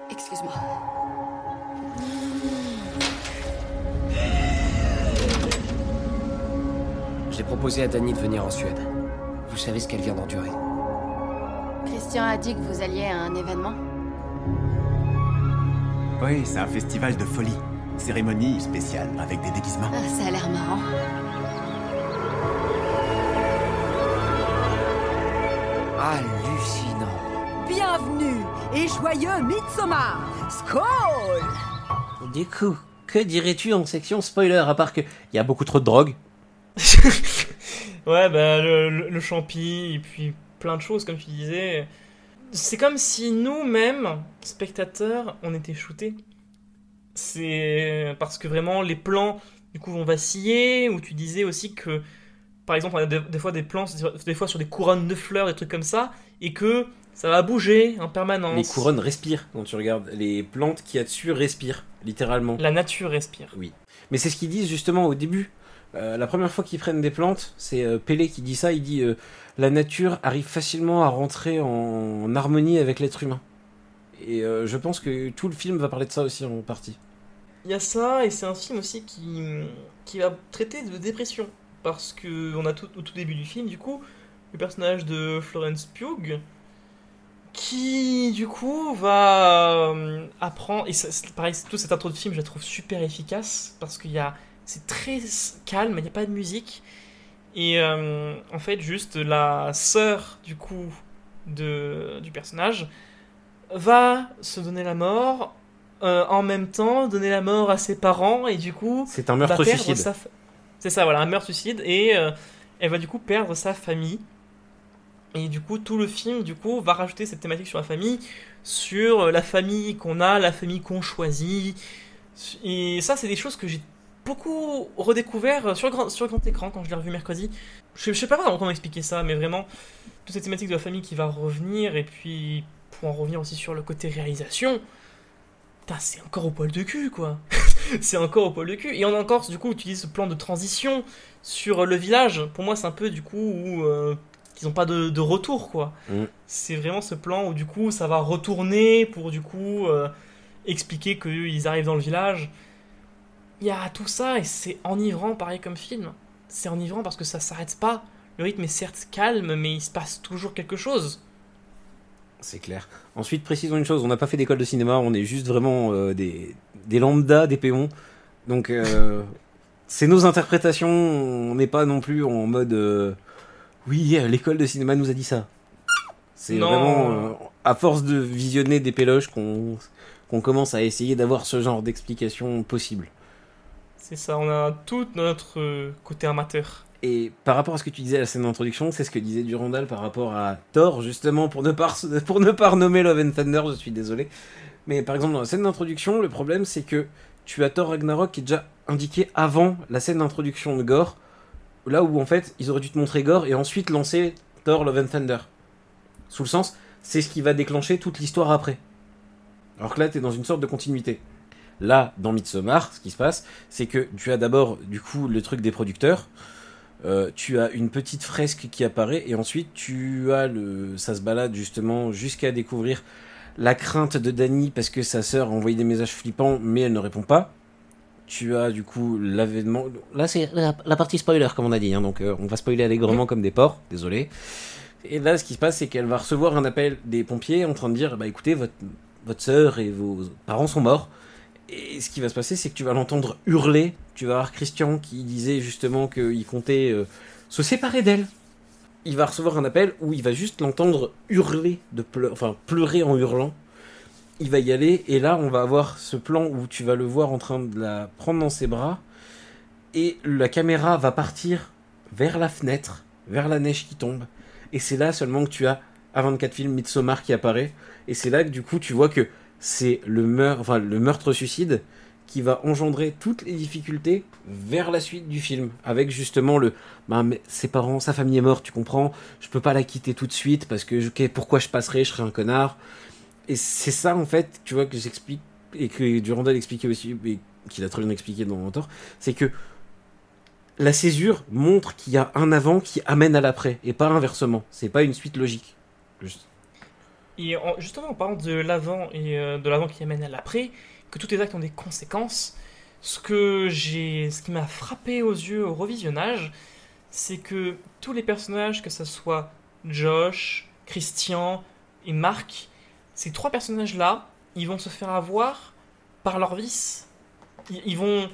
Excuse-moi. J'ai proposé à Dany de venir en Suède. Vous savez ce qu'elle vient d'endurer. Christian a dit que vous alliez à un événement. Oui, c'est un festival de folie. Cérémonie spéciale avec des déguisements. Ah, ça a l'air marrant. Hallucinant. Bienvenue et joyeux Midsommar Skål Du coup, que dirais-tu en section spoiler, à part que il y a beaucoup trop de drogue Ouais, bah le, le, le champi, et puis plein de choses, comme tu disais. C'est comme si nous-mêmes, spectateurs, on était shootés. C'est parce que vraiment, les plans, du coup, vont vaciller, ou tu disais aussi que, par exemple, on a des, des fois des plans, des fois sur des couronnes de fleurs, des trucs comme ça, et que ça va bouger en permanence. Les couronnes respirent quand tu regardes. Les plantes qu'il y a dessus respirent, littéralement. La nature respire. Oui. Mais c'est ce qu'ils disent justement au début. Euh, la première fois qu'ils prennent des plantes, c'est euh, Pelé qui dit ça. Il dit euh, la nature arrive facilement à rentrer en, en harmonie avec l'être humain. Et euh, je pense que tout le film va parler de ça aussi en partie. Il y a ça, et c'est un film aussi qui, qui va traiter de dépression. Parce que on a tout, au tout début du film, du coup, le personnage de Florence Pugh, qui, du coup, va euh, apprendre... Et ça- pareil, toute cette intro de film, je la trouve super efficace, parce qu'il y a... C'est très calme, il n'y a pas de musique. Et euh, en fait, juste la sœur, du coup, de, du personnage, va se donner la mort euh, en même temps donner la mort à ses parents et du coup C'est un sa fa- c'est ça voilà un meurtre suicide et elle va du coup perdre sa famille et du coup tout le film du coup va rajouter cette thématique sur la famille sur euh, la famille qu'on a la famille qu'on choisit et ça c'est des choses que j'ai beaucoup redécouvert sur le grand, sur grand écran quand je l'ai revu mercredi je, je sais pas vraiment comment expliquer ça mais vraiment toute cette thématique de la famille qui va revenir et puis pour en revenir aussi sur le côté réalisation c'est encore au poil de cul, quoi. c'est encore au poil de cul. Et on a encore, du coup, utilisé ce plan de transition sur le village. Pour moi, c'est un peu, du coup, où euh, ils n'ont pas de, de retour, quoi. Mm. C'est vraiment ce plan où, du coup, ça va retourner pour, du coup, euh, expliquer qu'ils arrivent dans le village. Il y a tout ça, et c'est enivrant, pareil, comme film. C'est enivrant parce que ça s'arrête pas. Le rythme est certes calme, mais il se passe toujours quelque chose. C'est clair. Ensuite, précisons une chose, on n'a pas fait d'école de cinéma, on est juste vraiment euh, des, des lambda, des péons. Donc, euh, c'est nos interprétations, on n'est pas non plus en mode oui, euh, l'école de cinéma nous a dit ça. C'est vraiment euh, à force de visionner des péloches qu'on commence à essayer d'avoir ce genre d'explication possible. C'est ça, on a tout notre euh, côté amateur. Et par rapport à ce que tu disais à la scène d'introduction, c'est ce que disait Durandal par rapport à Thor, justement, pour ne pas, pour ne pas renommer Love and Thunder, je suis désolé. Mais par exemple, dans la scène d'introduction, le problème c'est que tu as Thor Ragnarok qui est déjà indiqué avant la scène d'introduction de Gore, là où en fait ils auraient dû te montrer Gore et ensuite lancer Thor Love and Thunder. Sous le sens, c'est ce qui va déclencher toute l'histoire après. Alors que là, tu es dans une sorte de continuité. Là, dans Midsommar, ce qui se passe, c'est que tu as d'abord, du coup, le truc des producteurs. Euh, tu as une petite fresque qui apparaît et ensuite tu as le, ça se balade justement jusqu'à découvrir la crainte de Dany parce que sa sœur a envoyé des messages flippants mais elle ne répond pas. Tu as du coup l'avènement. Là c'est la, partie spoiler comme on a dit, hein, donc euh, on va spoiler allègrement comme des porcs, désolé. Et là ce qui se passe c'est qu'elle va recevoir un appel des pompiers en train de dire bah écoutez votre votre sœur et vos parents sont morts. Et ce qui va se passer, c'est que tu vas l'entendre hurler. Tu vas avoir Christian qui disait justement qu'il comptait euh, se séparer d'elle. Il va recevoir un appel où il va juste l'entendre hurler, de pleurer, enfin pleurer en hurlant. Il va y aller et là, on va avoir ce plan où tu vas le voir en train de la prendre dans ses bras et la caméra va partir vers la fenêtre, vers la neige qui tombe. Et c'est là seulement que tu as A24 film Midsommar qui apparaît. Et c'est là que du coup tu vois que c'est le, meurtre-suicide qui va engendrer toutes les difficultés vers la suite du film. Avec justement le bah, ses parents, sa famille est morte, tu comprends, je peux pas la quitter tout de suite parce que pourquoi je passerai, je serai un connard. Et c'est ça en fait, tu vois, que j'explique et que Durandal expliquait aussi, et qu'il a très bien expliqué dans Mentor, c'est que la césure montre qu'il y a un avant qui amène à l'après et pas inversement. C'est pas une suite logique. Et en, justement, en parlant de l'avant et euh, de l'avant qui amène à l'après, que tous les actes ont des conséquences, ce, que j'ai, ce qui m'a frappé aux yeux au revisionnage, c'est que tous les personnages, que ce soit Josh, Christian et Marc, ces trois personnages-là, ils vont se faire avoir par leur vice. Ils, vont.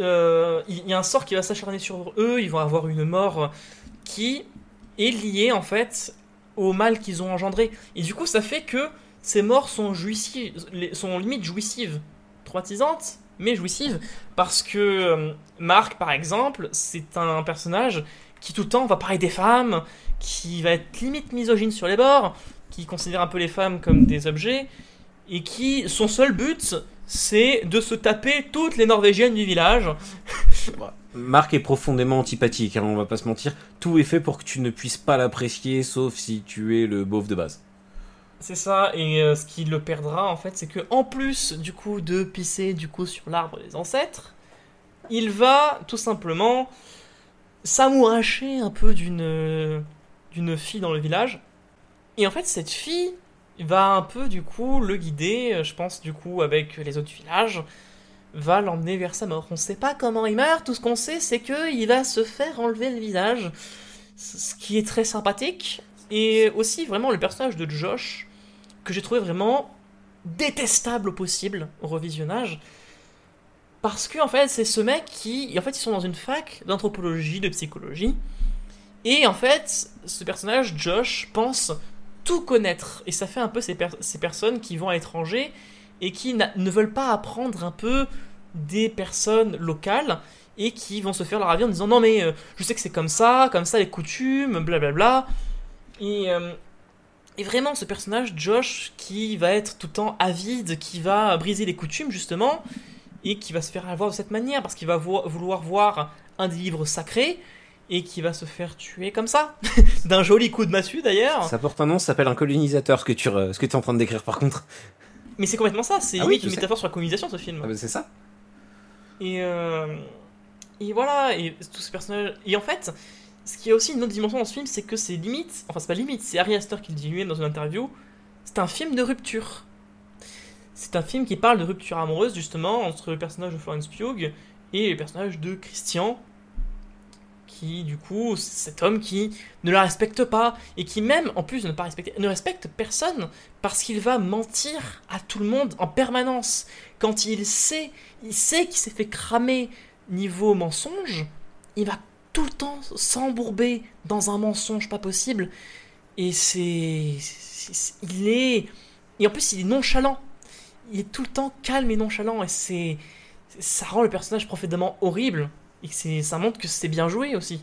Il euh, y a un sort qui va s'acharner sur eux, ils vont avoir une mort qui est liée en fait au mal qu'ils ont engendré. Et du coup, ça fait que ces morts sont, jouissives, sont limite jouissives, traumatisantes, mais jouissives, parce que euh, Marc, par exemple, c'est un personnage qui tout le temps va parler des femmes, qui va être limite misogyne sur les bords, qui considère un peu les femmes comme des objets, et qui, son seul but, c'est de se taper toutes les Norvégiennes du village. Marc est profondément antipathique, hein, on va pas se mentir. Tout est fait pour que tu ne puisses pas l'apprécier, sauf si tu es le beauf de base. C'est ça, et euh, ce qui le perdra en fait, c'est que en plus du coup de pisser du coup sur l'arbre des ancêtres, il va tout simplement s'amouracher un peu d'une d'une fille dans le village. Et en fait, cette fille va un peu du coup le guider, euh, je pense du coup avec les autres villages, va l'emmener vers sa mort. On sait pas comment il meurt, tout ce qu'on sait c'est que il va se faire enlever le visage, ce qui est très sympathique. Et aussi vraiment le personnage de Josh, que j'ai trouvé vraiment détestable au possible au revisionnage. Parce que en fait c'est ce mec qui... En fait ils sont dans une fac d'anthropologie, de psychologie. Et en fait ce personnage, Josh, pense tout connaître. Et ça fait un peu ces, ces personnes qui vont à l'étranger et qui ne veulent pas apprendre un peu des personnes locales et qui vont se faire leur avis en disant non mais euh, je sais que c'est comme ça, comme ça les coutumes, blablabla. Et, euh, et vraiment ce personnage, Josh, qui va être tout le temps avide, qui va briser les coutumes justement, et qui va se faire avoir de cette manière, parce qu'il va vo vouloir voir un des livres sacrés, et qui va se faire tuer comme ça, d'un joli coup de massue d'ailleurs. Ça porte un nom, ça s'appelle un colonisateur, ce que tu, ce que tu es en train de décrire par contre. Mais c'est complètement ça, c'est Ah oui, une métaphore sur la colonisation ce film. Ah bah c'est ça. Et, euh, et voilà, et tous ces personnages. Et en fait, ce qui a aussi une autre dimension dans ce film, c'est que c'est limite. Enfin, c'est pas limite, c'est Harry Astor qui le dit lui-même dans une interview. C'est un film de rupture. C'est un film qui parle de rupture amoureuse, justement, entre le personnage de Florence Pugh et le personnage de Christian, qui, du coup, cet homme qui ne la respecte pas, et qui même, en plus de ne pas respecter, ne respecte personne, parce qu'il va mentir à tout le monde en permanence. Quand il sait, sait qu'il s'est fait cramer niveau mensonge, il va tout le temps s'embourber dans un mensonge pas possible, et c'est- Il est... Et en plus, il est nonchalant. Il est tout le temps calme et nonchalant, et c'est... Ça rend le personnage profondément horrible, et que c'est- ça montre que c'est bien joué aussi.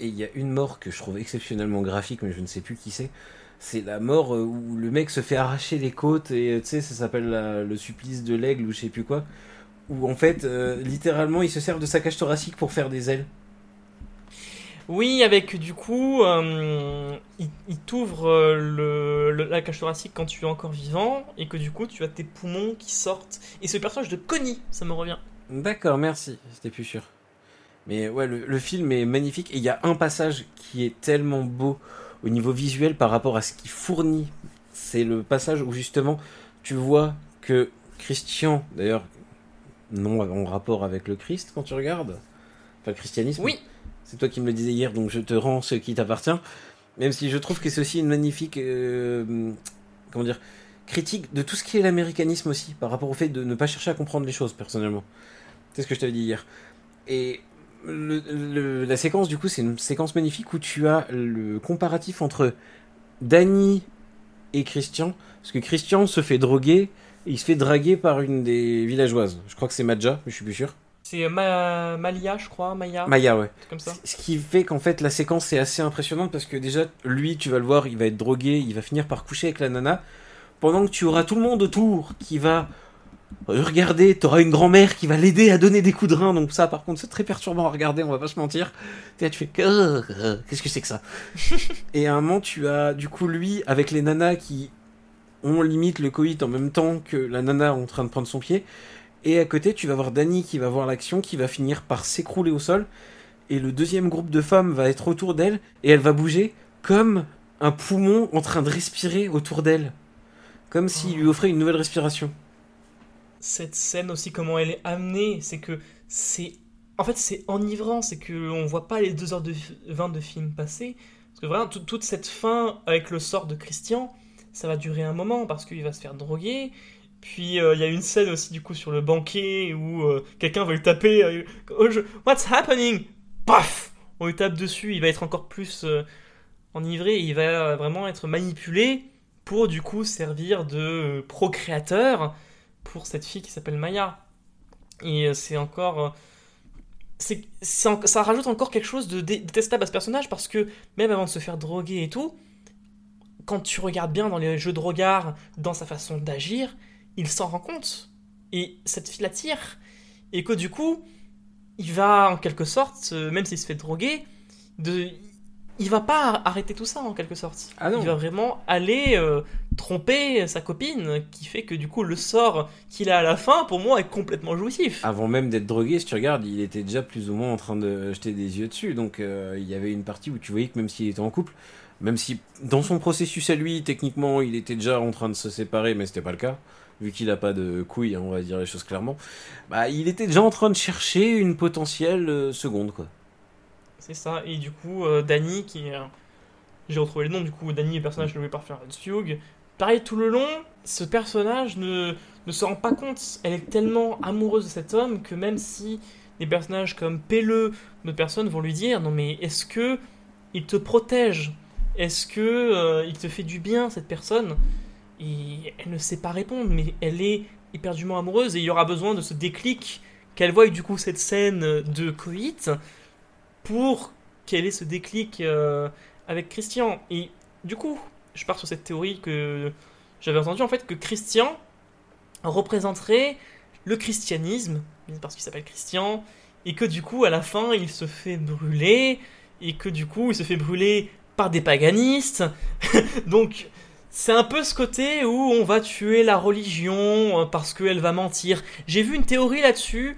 Et il y a une mort que je trouve exceptionnellement graphique, mais je ne sais plus qui c'est. C'est la mort euh, où le mec se fait arracher les côtes et euh, tu sais, ça s'appelle le supplice de l'aigle ou je sais plus quoi. où en fait, euh, littéralement, il se sert de sa cage thoracique pour faire des ailes. Oui, avec du coup, euh, il, il t'ouvre le, le- la cage thoracique quand tu es encore vivant, et que du coup, tu as tes poumons qui sortent. Et ce personnage de Connie, ça me revient. D'accord, merci, j'étais plus sûr. Mais ouais, le, le film est magnifique et il y a un passage qui est tellement beau au niveau visuel par rapport à ce qu'il fournit. C'est le passage où justement tu vois que Christian, d'ailleurs, non en rapport avec le Christ quand tu regardes, enfin le christianisme. Oui. C'est toi qui me le disais hier, donc je te rends ce qui t'appartient. Même si je trouve que c'est aussi une magnifique, euh, comment dire, critique de tout ce qui est l'américanisme aussi, par rapport au fait de ne pas chercher à comprendre les choses personnellement. C'est ce que je t'avais dit hier. Et le- le- la séquence, du coup, c'est une séquence magnifique où tu as le comparatif entre Danny et Christian. Parce que Christian se fait droguer et il se fait draguer par une des villageoises. Je crois que c'est Madja, mais je suis plus sûr. C'est Ma- Malia, je crois, Maya. Maya, ouais. Comme ça. Ce qui fait qu'en fait la séquence est assez impressionnante parce que déjà lui tu vas le voir, il va être drogué, il va finir par coucher avec la nana, pendant que tu auras tout le monde autour qui va regarder, t'auras une grand-mère qui va l'aider à donner des coups de rein, donc ça par contre c'est très perturbant à regarder, on va pas se mentir. T'es là, tu fais Euh, euh, qu'est-ce que c'est que ça? Et à un moment tu as du coup lui avec les nanas qui ont limite le coït en même temps que la nana en train de prendre son pied. Et à côté, tu vas voir Dani qui va voir l'action, qui va finir par s'écrouler au sol. Et le deuxième groupe de femmes va être autour d'elle, et elle va bouger comme un poumon en train de respirer autour d'elle. Comme s'il lui offrait une nouvelle respiration. Cette scène aussi comment elle est amenée c'est que c'est en fait c'est enivrant c'est que on voit pas les 2h20 de film passer parce que vraiment tout- toute cette fin avec le sort de Christian ça va durer un moment parce qu'il va se faire droguer puis euh, il y a une scène aussi du coup sur le banquet où euh, quelqu'un va lui taper euh, oh, je- what's happening paf! On lui tape dessus il va être encore plus enivré il va vraiment être manipulé pour du coup servir de procréateur pour cette fille qui s'appelle Maya. Et euh, c'est encore. euh, c'est, c'est ça rajoute encore quelque chose de dé- détestable à ce personnage parce que même avant de se faire droguer et tout, quand tu regardes bien dans les jeux de regard, dans sa façon d'agir, il s'en rend compte. Et cette fille l'attire. Et que du coup, il va en quelque sorte, euh, même s'il se fait droguer, de, il va pas arrêter tout ça en quelque sorte. Ah non. Il va vraiment aller euh, tromper sa copine, qui fait que du coup le sort qu'il a à la fin, pour moi, est complètement jouissif. Avant même d'être drogué, si tu regardes, il était déjà plus ou moins en train de jeter des yeux dessus. Donc euh, il y avait une partie où tu voyais que même s'il était en couple, même si dans son processus à lui, techniquement, il était déjà en train de se séparer, mais c'était pas le cas, vu qu'il a pas de couilles, hein, on va dire les choses clairement, bah il était déjà en train de chercher une potentielle euh, seconde, quoi. C'est ça. Et du coup, euh, Danny, qui. euh, J'ai retrouvé le nom, du coup, Danny est le personnage joué par Florence Pugh. Pareil, tout le long, ce personnage ne, ne se rend pas compte. Elle est tellement amoureuse de cet homme que même si des personnages comme Pelleux, d'autres personnes vont lui dire Non, mais est-ce que il te protège? Est-ce que euh, il te fait du bien, cette personne? Et elle ne sait pas répondre, mais elle est éperdument amoureuse et il y aura besoin de ce déclic qu'elle voie du coup cette scène de coït pour qu'elle ait ce déclic euh, avec Christian. Et du coup, je pars sur cette théorie que j'avais entendue en fait que Christian représenterait le christianisme, parce qu'il s'appelle Christian, et que du coup, à la fin, il se fait brûler, et que du coup, il se fait brûler par des paganistes. Donc, c'est un peu ce côté où on va tuer la religion euh, parce qu'elle va mentir. J'ai vu une théorie là-dessus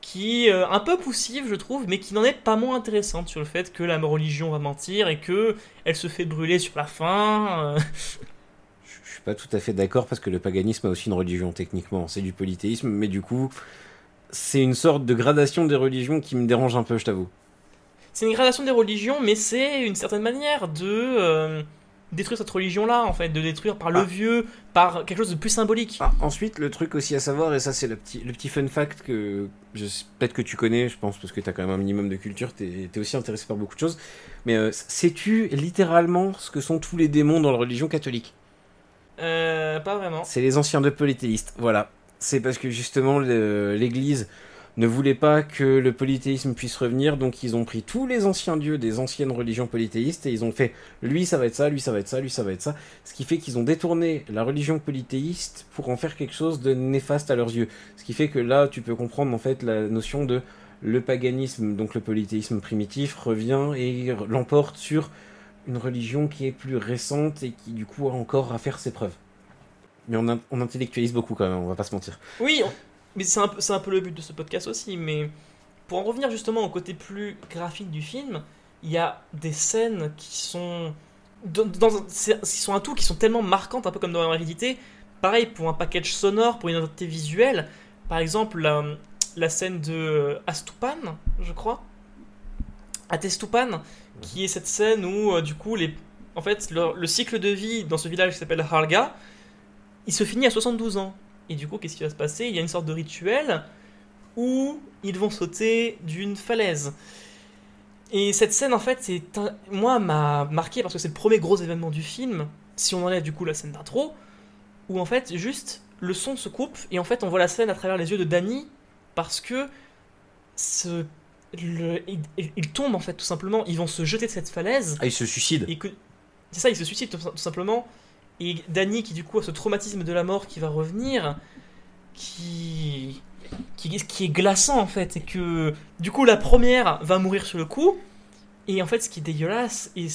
qui est euh, un peu poussive, je trouve, mais qui n'en est pas moins intéressante sur le fait que la religion va mentir et que elle se fait brûler sur la fin. euh. Je suis pas tout à fait d'accord parce que le paganisme a aussi une religion techniquement, c'est du polythéisme, mais du coup, c'est une sorte de gradation des religions qui me dérange un peu, je t'avoue. C'est une gradation des religions, mais c'est une certaine manière de euh, détruire cette religion-là, en fait, de détruire par le Ah. vieux, par quelque chose de plus symbolique. Ah, ensuite, le truc aussi à savoir, et ça c'est le petit, le petit fun fact que je- peut-être que tu connais, je pense, parce que tu as quand même un minimum de culture, tu es, aussi intéressé par beaucoup de choses, mais euh, sais-tu littéralement ce que sont tous les démons dans la religion catholique? Euh, pas vraiment. C'est les anciens de polythéistes, voilà. C'est parce que justement l'Église ne voulaient pas que le polythéisme puisse revenir, donc ils ont pris tous les anciens dieux des anciennes religions polythéistes et ils ont fait lui ça va être ça, lui ça va être ça, lui ça va être ça, ce qui fait qu'ils ont détourné la religion polythéiste pour en faire quelque chose de néfaste à leurs yeux. Ce qui fait que là tu peux comprendre en fait la notion de le paganisme, donc le polythéisme primitif, revient et l'emporte sur une religion qui est plus récente et qui du coup a encore à faire ses preuves. Mais on, on intellectualise beaucoup quand même, on va pas se mentir. Oui, mais c'est un, peu- le but de ce podcast aussi. Mais pour en revenir justement au côté plus graphique du film, il y a des scènes qui sont. Qui sont un tout, qui sont tellement marquantes, un peu comme dans Hérédité. Pareil pour un package sonore, pour une identité visuelle. Par exemple, la, la scène de Astupan, je crois. Atestupan, qui est cette scène où, euh, du coup, en fait, le, le cycle de vie dans ce village qui s'appelle Harga, il se finit à 72 ans. Et du coup, qu'est-ce qui va se passer? Il y a une sorte de rituel où ils vont sauter d'une falaise. Et cette scène, en fait, c'est un- moi m'a marqué parce que c'est le premier gros événement du film. Si on enlève du coup la scène d'intro, où en fait juste le son se coupe et en fait on voit la scène à travers les yeux de Danny parce que ce, le, il, tombe en fait tout simplement. Ils vont se jeter de cette falaise. Ah, il se suicide. Et que c'est ça, il se suicide tout simplement. Et Danny qui du coup a ce traumatisme de la mort qui va revenir, qui qui, est glaçant en fait, et que du coup la première va mourir sur le coup. Et en fait, ce qui est dégueulasse, et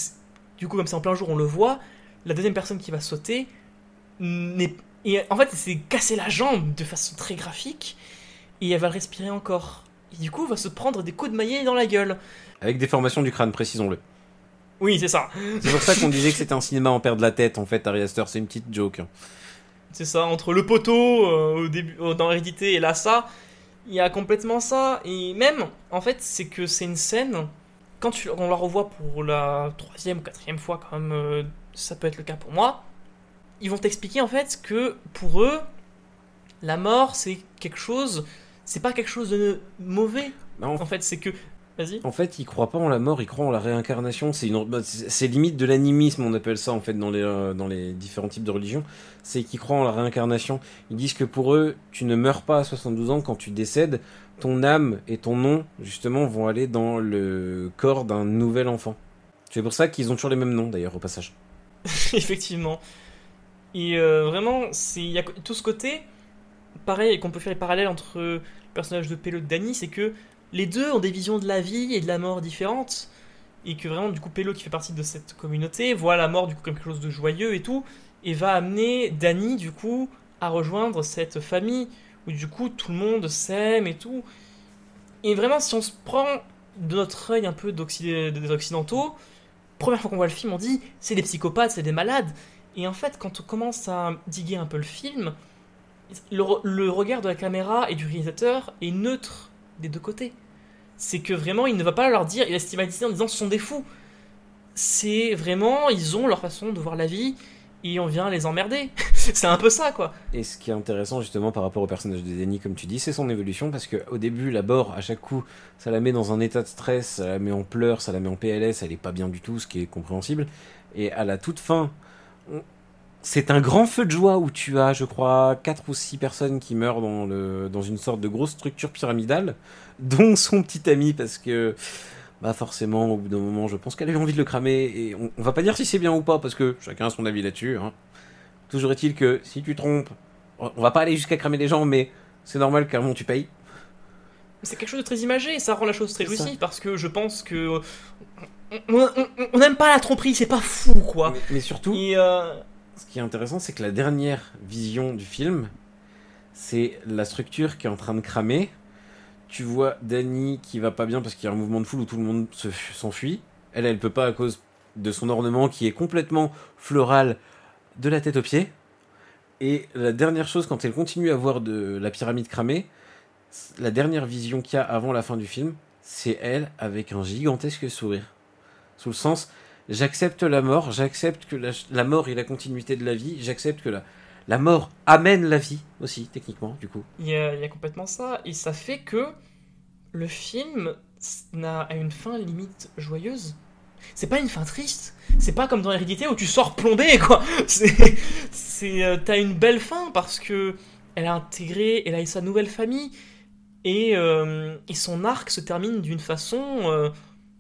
du coup comme c'est en plein jour, on le voit, la deuxième personne qui va sauter et en fait, c'est casser la jambe de façon très graphique, et elle va respirer encore. Et du coup, va se prendre des coups de maillet dans la gueule. Avec des formations du crâne, précisons-le. Oui, c'est ça. C'est pour ça qu'on disait que c'était un cinéma en perdre la tête, en fait, Ari Aster, c'est une petite joke. C'est ça, entre le poteau euh, au début, euh, dans Hérédité et là ça, il y a complètement ça. Et même, en fait, c'est que c'est une scène, quand tu, on la revoit pour la troisième ou quatrième fois, quand même, euh, ça peut être le cas pour moi, ils vont t'expliquer en fait que pour eux, la mort c'est quelque chose, c'est pas quelque chose de mauvais. Non. En fait, c'est que. Vas-y. En fait, ils croient pas en la mort, ils croient en la réincarnation. C'est une... bah, c'est limite de l'animisme, on appelle ça en fait dans les, euh, dans les différents types de religions. C'est qu'ils croient en la réincarnation. Ils disent que pour eux, tu ne meurs pas à 72 ans quand tu décèdes. Ton âme et ton nom, justement, vont aller dans le corps d'un nouvel enfant. C'est pour ça qu'ils ont toujours les mêmes noms, d'ailleurs, au passage. Effectivement. Et euh, vraiment, il y a tout ce côté, pareil, et qu'on peut faire les parallèles entre le personnage de et de Danny, c'est que les deux ont des visions de la vie et de la mort différentes, et que vraiment, du coup, Pello, qui fait partie de cette communauté, voit la mort, du coup, comme quelque chose de joyeux et tout, et va amener Danny, du coup, à rejoindre cette famille, où du coup, tout le monde s'aime et tout. Et vraiment, si on se prend de notre œil un peu des occidentaux, première fois qu'on voit le film, on dit c'est des psychopathes, c'est des malades. Et en fait, quand on commence à diguer un peu le film, le regard de la caméra et du réalisateur est neutre des deux côtés. C'est que vraiment, il ne va pas leur dire, il va stigmatiser en disant ce sont des fous. C'est vraiment, ils ont leur façon de voir la vie et on vient les emmerder. c'est un peu ça, quoi. Et ce qui est intéressant justement par rapport au personnage de Danny, comme tu dis, c'est son évolution parce que au début, la Bore, à chaque coup, ça la met dans un état de stress, ça la met en pleurs, ça la met en PLS, elle est pas bien du tout, ce qui est compréhensible. Et à la toute fin, c'est un grand feu de joie où tu as, je crois, 4 ou 6 personnes qui meurent dans, le, dans une sorte de grosse structure pyramidale, dont son petit ami parce que. Bah forcément, au bout d'un moment, je pense qu'elle a eu envie de le cramer, et on, on va pas dire si c'est bien ou pas, parce que chacun a son avis là-dessus. Hein. Toujours est-il que si tu trompes, on va pas aller jusqu'à cramer les gens, mais c'est normal car bon, tu payes. C'est quelque chose de très imagé et ça rend la chose très jouissive parce que je pense que on- n'aime pas la tromperie, c'est pas fou quoi. Mais, mais surtout, Et euh, ce qui est intéressant, c'est que la dernière vision du film, c'est la structure qui est en train de cramer. Tu vois Danny qui va pas bien parce qu'il y a un mouvement de foule où tout le monde se- s'enfuit. Elle, elle peut pas à cause de son ornement qui est complètement floral de la tête aux pieds. Et la dernière chose, quand elle continue à voir de la pyramide cramée, la dernière vision qu'il y a avant la fin du film, c'est elle avec un gigantesque sourire. Sous le sens, j'accepte la mort, j'accepte que la, mort est la continuité de la vie, j'accepte que la, mort amène la vie aussi, techniquement, du coup. il y, a, complètement ça et ça fait que le film a une fin limite joyeuse. C'est pas une fin triste. C'est pas comme dans Hérédité où tu sors plombé quoi. C'est euh, t'as une belle fin parce que elle a intégré, elle a eu sa nouvelle famille Et, euh, son arc se termine d'une façon euh,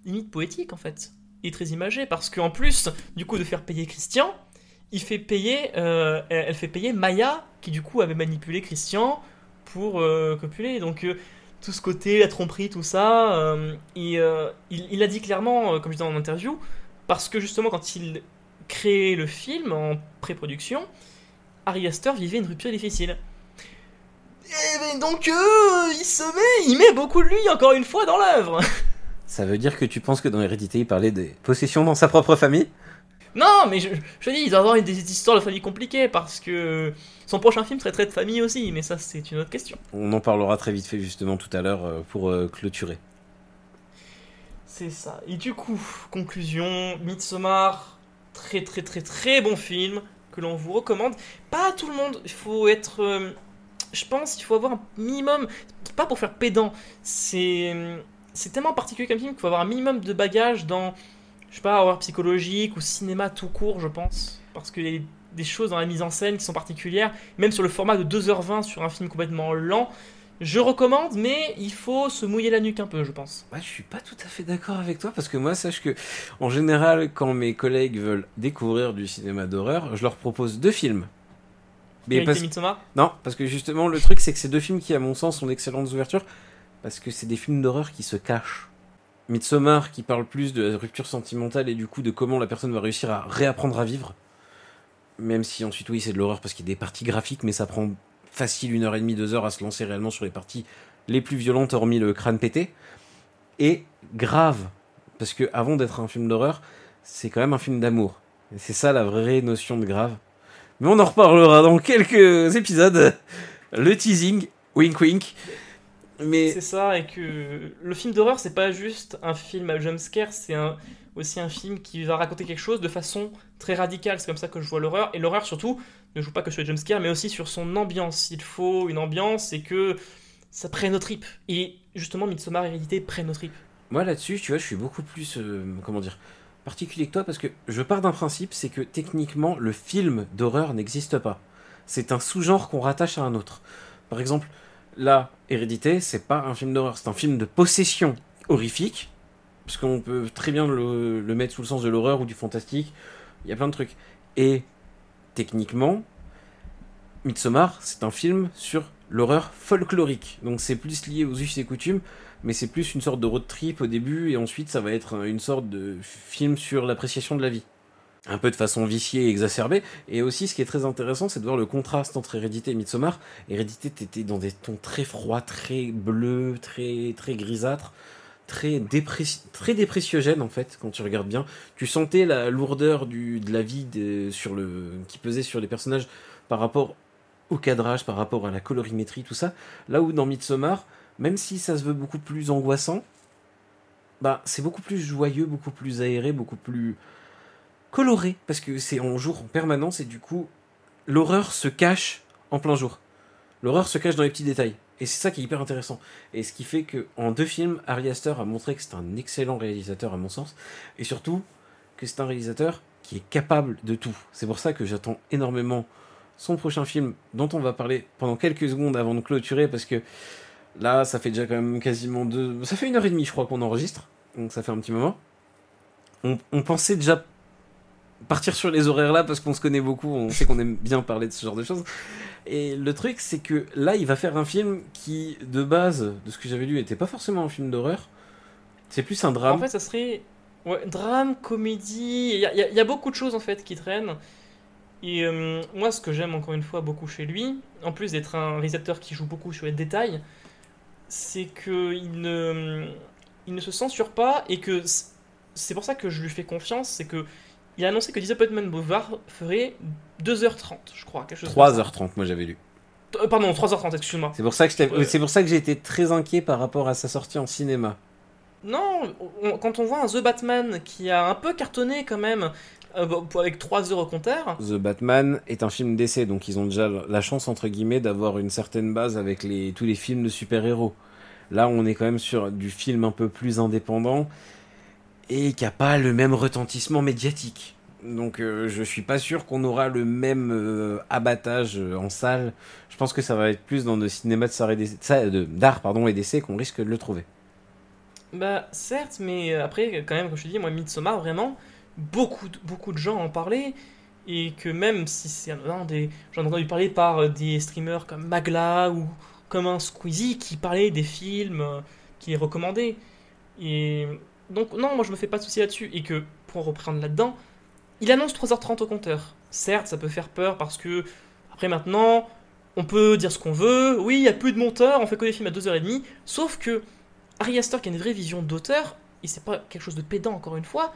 limite poétique en fait, très imagée, parce qu'en plus du coup de faire payer Christian, il fait payer, euh, elle fait payer Maya, qui du coup avait manipulé Christian pour euh, copuler. Donc euh, tout ce côté, la tromperie, tout ça, il, il a dit clairement, comme je disais en interview, parce que justement quand il créait le film en pré-production, Ari Aster vivait une rupture difficile. Et ben donc il se met, il met beaucoup de lui encore une fois dans l'œuvre. Ça veut dire que tu penses que dans Hérédité, il parlait des possessions dans sa propre famille? Non, mais je, je dis, il doit avoir une- des histoires de famille compliquées parce que son prochain film traiterait de famille aussi, mais ça c'est une autre question. On en parlera très vite fait justement tout à l'heure euh, pour euh, clôturer. C'est ça. Et du coup, conclusion, Midsommar, très très très très bon film que l'on vous recommande. Pas à tout le monde, il faut être... euh, je pense il faut avoir un minimum... Pas pour faire pédant, c'est... C'est tellement particulier comme film qu'il faut avoir un minimum de bagage dans, je sais pas, horreur psychologique ou cinéma tout court, je pense. Parce qu'il y a des choses dans la mise en scène qui sont particulières, même sur le format de 2h20 sur un film complètement lent. Je recommande, mais il faut se mouiller la nuque un peu, je pense. Ouais, je suis pas tout à fait d'accord avec toi parce que moi, sache que en général, quand mes collègues veulent découvrir du cinéma d'horreur, je leur propose deux films. Parce- Midsommar Non, parce que justement, le truc, c'est que ces deux films qui, à mon sens, sont d'excellentes ouvertures parce que c'est des films d'horreur qui se cachent. Midsommar qui parle plus de la rupture sentimentale et du coup de comment la personne va réussir à réapprendre à vivre. Même si ensuite, oui, c'est de l'horreur parce qu'il y a des parties graphiques, mais ça prend facile une heure et demie, deux heures à se lancer réellement sur les parties les plus violentes, hormis le crâne pété. Et grave, parce que avant d'être un film d'horreur, c'est quand même un film d'amour. C'est ça la vraie notion de grave. Mais on en reparlera dans quelques épisodes. Le teasing, wink wink. Mais C'est ça, et que le film d'horreur, c'est pas juste un film à jumpscare, c'est un, aussi un film qui va raconter quelque chose de façon très radicale. C'est comme ça que je vois l'horreur. Et l'horreur, surtout, ne joue pas que sur les jumpscares, mais aussi sur son ambiance. Il faut une ambiance et que ça prenne nos tripes. Et justement, Midsommar Hérédité prenne nos tripes. moi là-dessus, tu vois, je suis beaucoup plus, euh, comment dire, particulier que toi parce que je pars d'un principe, c'est que techniquement, le film d'horreur n'existe pas. C'est un sous-genre qu'on rattache à un autre. Par exemple, là, Hérédité, c'est pas un film d'horreur, c'est un film de possession horrifique. Parce qu'on peut très bien le, le mettre sous le sens de l'horreur ou du fantastique. Il y a plein de trucs. Et techniquement, Midsommar, c'est un film sur l'horreur folklorique. Donc c'est plus lié aux us et coutumes, mais c'est plus une sorte de road trip au début, et ensuite ça va être une sorte de film sur l'appréciation de la vie. Un peu de façon viciée et exacerbée. Et aussi, ce qui est très intéressant, c'est de voir le contraste entre Hérédité et Midsommar. Hérédité, t'étais dans des tons très froids, très bleus, très, grisâtres, très, dépressi- très en fait, quand tu regardes bien. Tu sentais la lourdeur de la vie qui pesait sur les personnages par rapport au cadrage, par rapport à la colorimétrie, tout ça. Là où dans Midsommar, même si ça se veut beaucoup plus angoissant, bah c'est beaucoup plus joyeux, beaucoup plus aéré, beaucoup plus coloré, parce que c'est en jour en permanence et du coup l'horreur se cache en plein jour. L'horreur se cache dans les petits détails. Et c'est ça qui est hyper intéressant. Et ce qui fait que en deux films, Ari Aster a montré que c'est un excellent réalisateur à mon sens, et surtout que c'est un réalisateur qui est capable de tout. C'est pour ça que j'attends énormément son prochain film, dont on va parler pendant quelques secondes avant de clôturer, parce que là, ça fait déjà quand même quasiment deux... Ça fait une heure et demie, je crois, qu'on enregistre, donc ça fait un petit moment. On, on pensait déjà partir sur les horaires là, parce qu'on se connaît beaucoup, on sait qu'on aime bien parler de ce genre de choses. Et le truc, c'est que là, il va faire un film qui, de base, de ce que j'avais lu, était pas forcément un film d'horreur. C'est plus un drame. En fait, ça serait drame, comédie. Il y, a- beaucoup de choses en fait qui traînent. Et euh, moi, ce que j'aime encore une fois beaucoup chez lui, en plus d'être un réalisateur qui joue beaucoup sur les détails, c'est qu'il ne, il ne se censure pas et que c'est pour ça que je lui fais confiance. C'est que il a annoncé que Disappointment Boulevard ferait 2h30, je crois. Quelque chose comme ça. 3h30, moi j'avais lu. Euh, Pardon, 3h30, excuse-moi. C'est pour ça que c'est pour ça que j'ai été très inquiet par rapport à sa sortie en cinéma. Non, on- quand on voit un The Batman qui a un peu cartonné quand même, euh, avec 3 heures au compteur, The Batman est un film d'essai, donc ils ont déjà la chance entre guillemets d'avoir une certaine base avec les, tous les films de super-héros. Là, on est quand même sur du film un peu plus indépendant et qui a pas le même retentissement médiatique. Donc euh, je suis pas sûr qu'on aura le même euh, abattage euh, en salle. Je pense que ça va être plus dans le cinéma d'art pardon, et d'essai qu'on risque de le trouver. Bah certes, mais après quand même, comme je te dis, moi Midsommar vraiment beaucoup de- beaucoup de gens en parlaient et que même si c'est un des j'en ai entendu parler par euh, des streamers comme Magla ou comme un Squeezie qui parlait des films euh, qui les recommandaient. Et donc non, moi je me fais pas de soucis là-dessus et que pour reprendre là-dedans, il annonce 3h30 au compteur. Certes, ça peut faire peur parce que après maintenant, on peut dire ce qu'on veut. Oui, il y a plus de monteurs, on fait que des films à 2h30, sauf que Ari Aster qui a une vraie vision d'auteur, et c'est pas quelque chose de pédant encore une fois,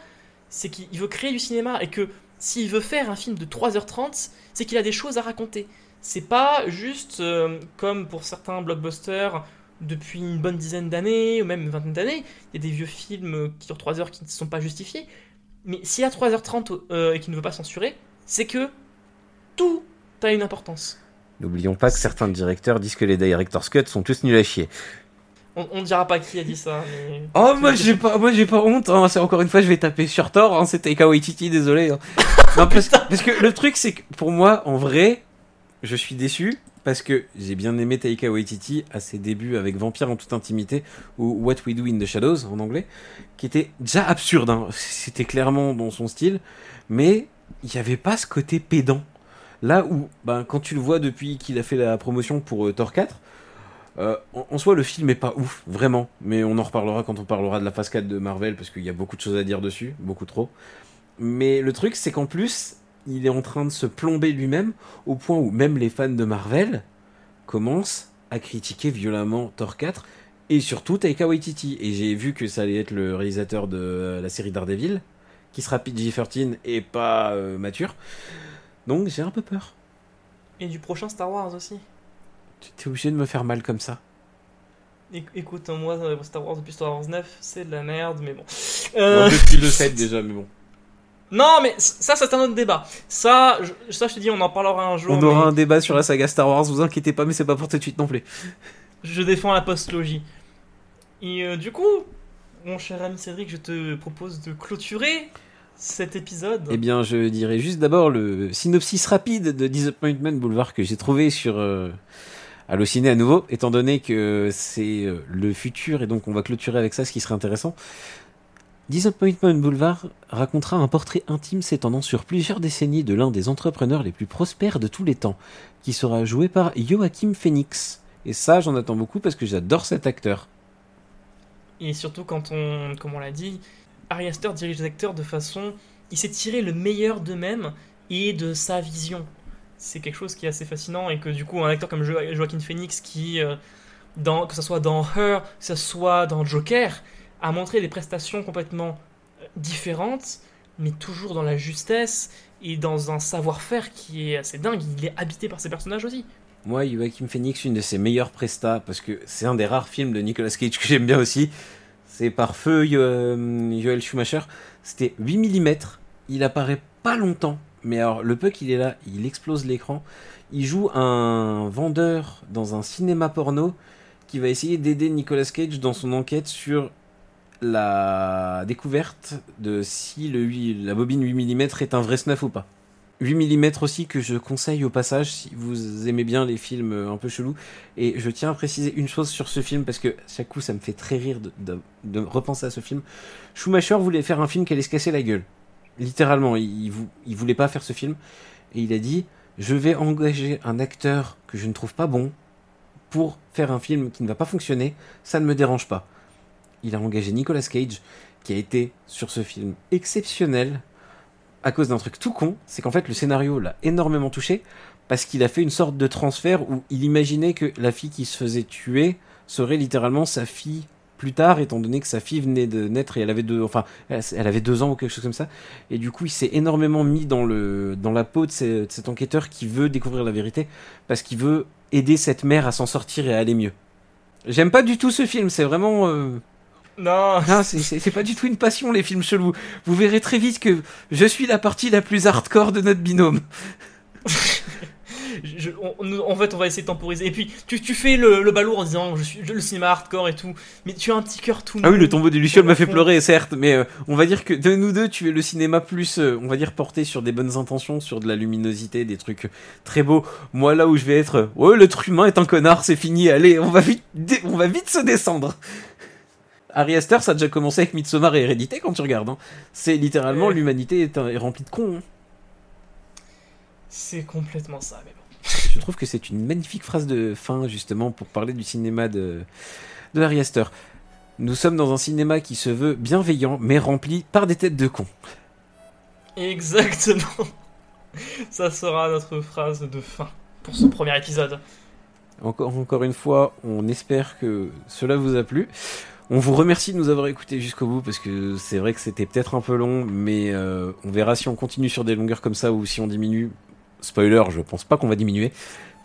c'est qu'il veut créer du cinéma et que s'il veut faire un film de 3h30, c'est qu'il a des choses à raconter. C'est pas juste euh, comme pour certains blockbusters depuis une bonne dizaine d'années ou même une vingtaine d'années, il y a des vieux films qui durent 3 heures qui ne sont pas justifiés. Mais s'il y a 3h30 euh, et qu'il ne veut pas censurer, c'est que tout a une importance. N'oublions pas que certains directeurs disent que les director's cut sont tous nuls à chier. On, on ne dira pas qui a dit ça. Mais... Oh moi j'ai pas moi j'ai pas honte hein. c'est encore une fois je vais taper sur Thor hein. c'est Taika Waititi désolé hein. non, parce, parce que le truc c'est que pour moi en vrai je suis déçu parce que j'ai bien aimé Taika Waititi à ses débuts avec Vampire en toute intimité ou What We Do in the Shadows en anglais qui était déjà absurde hein. c'était clairement dans son style mais il n'y avait pas ce côté pédant là où ben, quand tu le vois depuis qu'il a fait la promotion pour euh, Thor 4 euh, en, soi, le film est pas ouf, vraiment. Mais on en reparlera quand on parlera de la phase 4 de Marvel, parce qu'il y a beaucoup de choses à dire dessus, beaucoup trop. Mais le truc, c'est qu'en plus, il est en train de se plomber lui-même, au point où même les fans de Marvel commencent à critiquer violemment Thor 4, et surtout Taika Waititi. Et j'ai vu que ça allait être le réalisateur de la série Daredevil, qui sera PG-13 et pas euh, mature. Donc j'ai un peu peur. Et du prochain Star Wars aussi. T'es obligé de me faire mal comme ça. Éc- Écoute, moi, euh, Star Wars depuis Star Wars 9, c'est de la merde, mais bon. Bon, Euh, depuis le 7 déjà, mais bon. Non, mais ça, c'est un autre débat. Ça, je, ça, je te dis, on en parlera un jour. On aura un débat sur la saga Star Wars, vous inquiétez pas, mais c'est pas pour tout de suite non plus. Je défends la post-logie. Et euh, du coup, mon cher ami Cédric, je te propose de clôturer cet épisode. Eh bien, je dirais juste d'abord le synopsis rapide de Disappointment Boulevard que j'ai trouvé sur euh, Allociné à nouveau, étant donné que c'est euh, le futur et donc on va clôturer avec ça, ce qui serait intéressant. Disappointment Boulevard racontera un portrait intime s'étendant sur plusieurs décennies de l'un des entrepreneurs les plus prospères de tous les temps, qui sera joué par Joachim Phoenix. Et ça, j'en attends beaucoup parce que j'adore cet acteur. Et surtout quand on, comme on l'a dit, Ari Aster dirige les acteurs de façon, il s'est tiré le meilleur d'eux-mêmes et de sa vision. C'est quelque chose qui est assez fascinant et que du coup un acteur comme Jo- Joaquin Phoenix qui, euh, dans, que ce soit dans Her, que ce soit dans Joker, a montré des prestations complètement euh, différentes, mais toujours dans la justesse et dans un savoir-faire qui est assez dingue. Il est habité par ses personnages aussi. Moi, Joachim Phoenix, une de ses meilleures prestas, parce que c'est un des rares films de Nicolas Cage que j'aime bien aussi. C'est par feu euh, Joel Schumacher. C'était 8 mm. Il apparaît pas longtemps. Mais alors, le peu qu'il est là, il explose l'écran. Il joue un vendeur dans un cinéma porno qui va essayer d'aider Nicolas Cage dans son enquête sur la découverte de si le, la bobine 8 mm est un vrai snuff ou pas. 8 mm aussi que je conseille au passage si vous aimez bien les films euh, un peu chelous. Et je tiens à préciser une chose sur ce film parce que chaque coup ça me fait très rire de, repenser à ce film. Schumacher voulait faire un film qui allait se casser la gueule. Littéralement, il, il, il voulait pas faire ce film. Et il a dit Je vais engager un acteur que je ne trouve pas bon pour faire un film qui ne va pas fonctionner. Ça ne me dérange pas. Il a engagé Nicolas Cage qui a été sur ce film exceptionnel à cause d'un truc tout con, c'est qu'en fait le scénario l'a énormément touché parce qu'il a fait une sorte de transfert où il imaginait que la fille qui se faisait tuer serait littéralement sa fille plus tard, étant donné que sa fille venait de naître et elle avait deux, enfin, elle avait deux ans ou quelque chose comme ça. Et du coup, il s'est énormément mis dans la peau de cet enquêteur qui veut découvrir la vérité parce qu'il veut aider cette mère à s'en sortir et à aller mieux. J'aime pas du tout ce film, c'est vraiment. euh, Non, non, c'est- pas du tout une passion les films chelous. Vous verrez très vite que je suis la partie la plus hardcore de notre binôme. je, on- en fait, on va essayer de temporiser. Et puis, tu, tu fais le, le balourd en disant je suis je- le cinéma hardcore et tout, mais tu as un petit cœur tout Ah oui, le tombeau des Lucioles m'a fait pleurer, certes, mais euh, on va dire que de nous deux, tu es le cinéma plus, euh, on va dire, porté sur des bonnes intentions, sur de la luminosité, des trucs très beaux. Moi, là où je vais être, euh, ouais, l'être humain est un connard, c'est fini, allez, on va vite, on va vite se descendre. Harry Aster, ça a déjà commencé avec Midsommar et Hérédité quand tu regardes. hein. C'est littéralement Ouais. l'humanité est remplie de cons. hein. C'est complètement ça, mais bon. Je trouve que c'est une magnifique phrase de fin, justement, pour parler du cinéma de, de Harry Astor. Nous sommes dans un cinéma qui se veut bienveillant, mais rempli par des têtes de cons. Exactement. Ça sera notre phrase de fin pour ce premier épisode. Encore, encore une fois, on espère que cela vous a plu. On vous remercie de nous avoir écoutés jusqu'au bout parce que c'est vrai que c'était peut-être un peu long, mais euh, on verra si on continue sur des longueurs comme ça ou si on diminue. Spoiler, je pense pas qu'on va diminuer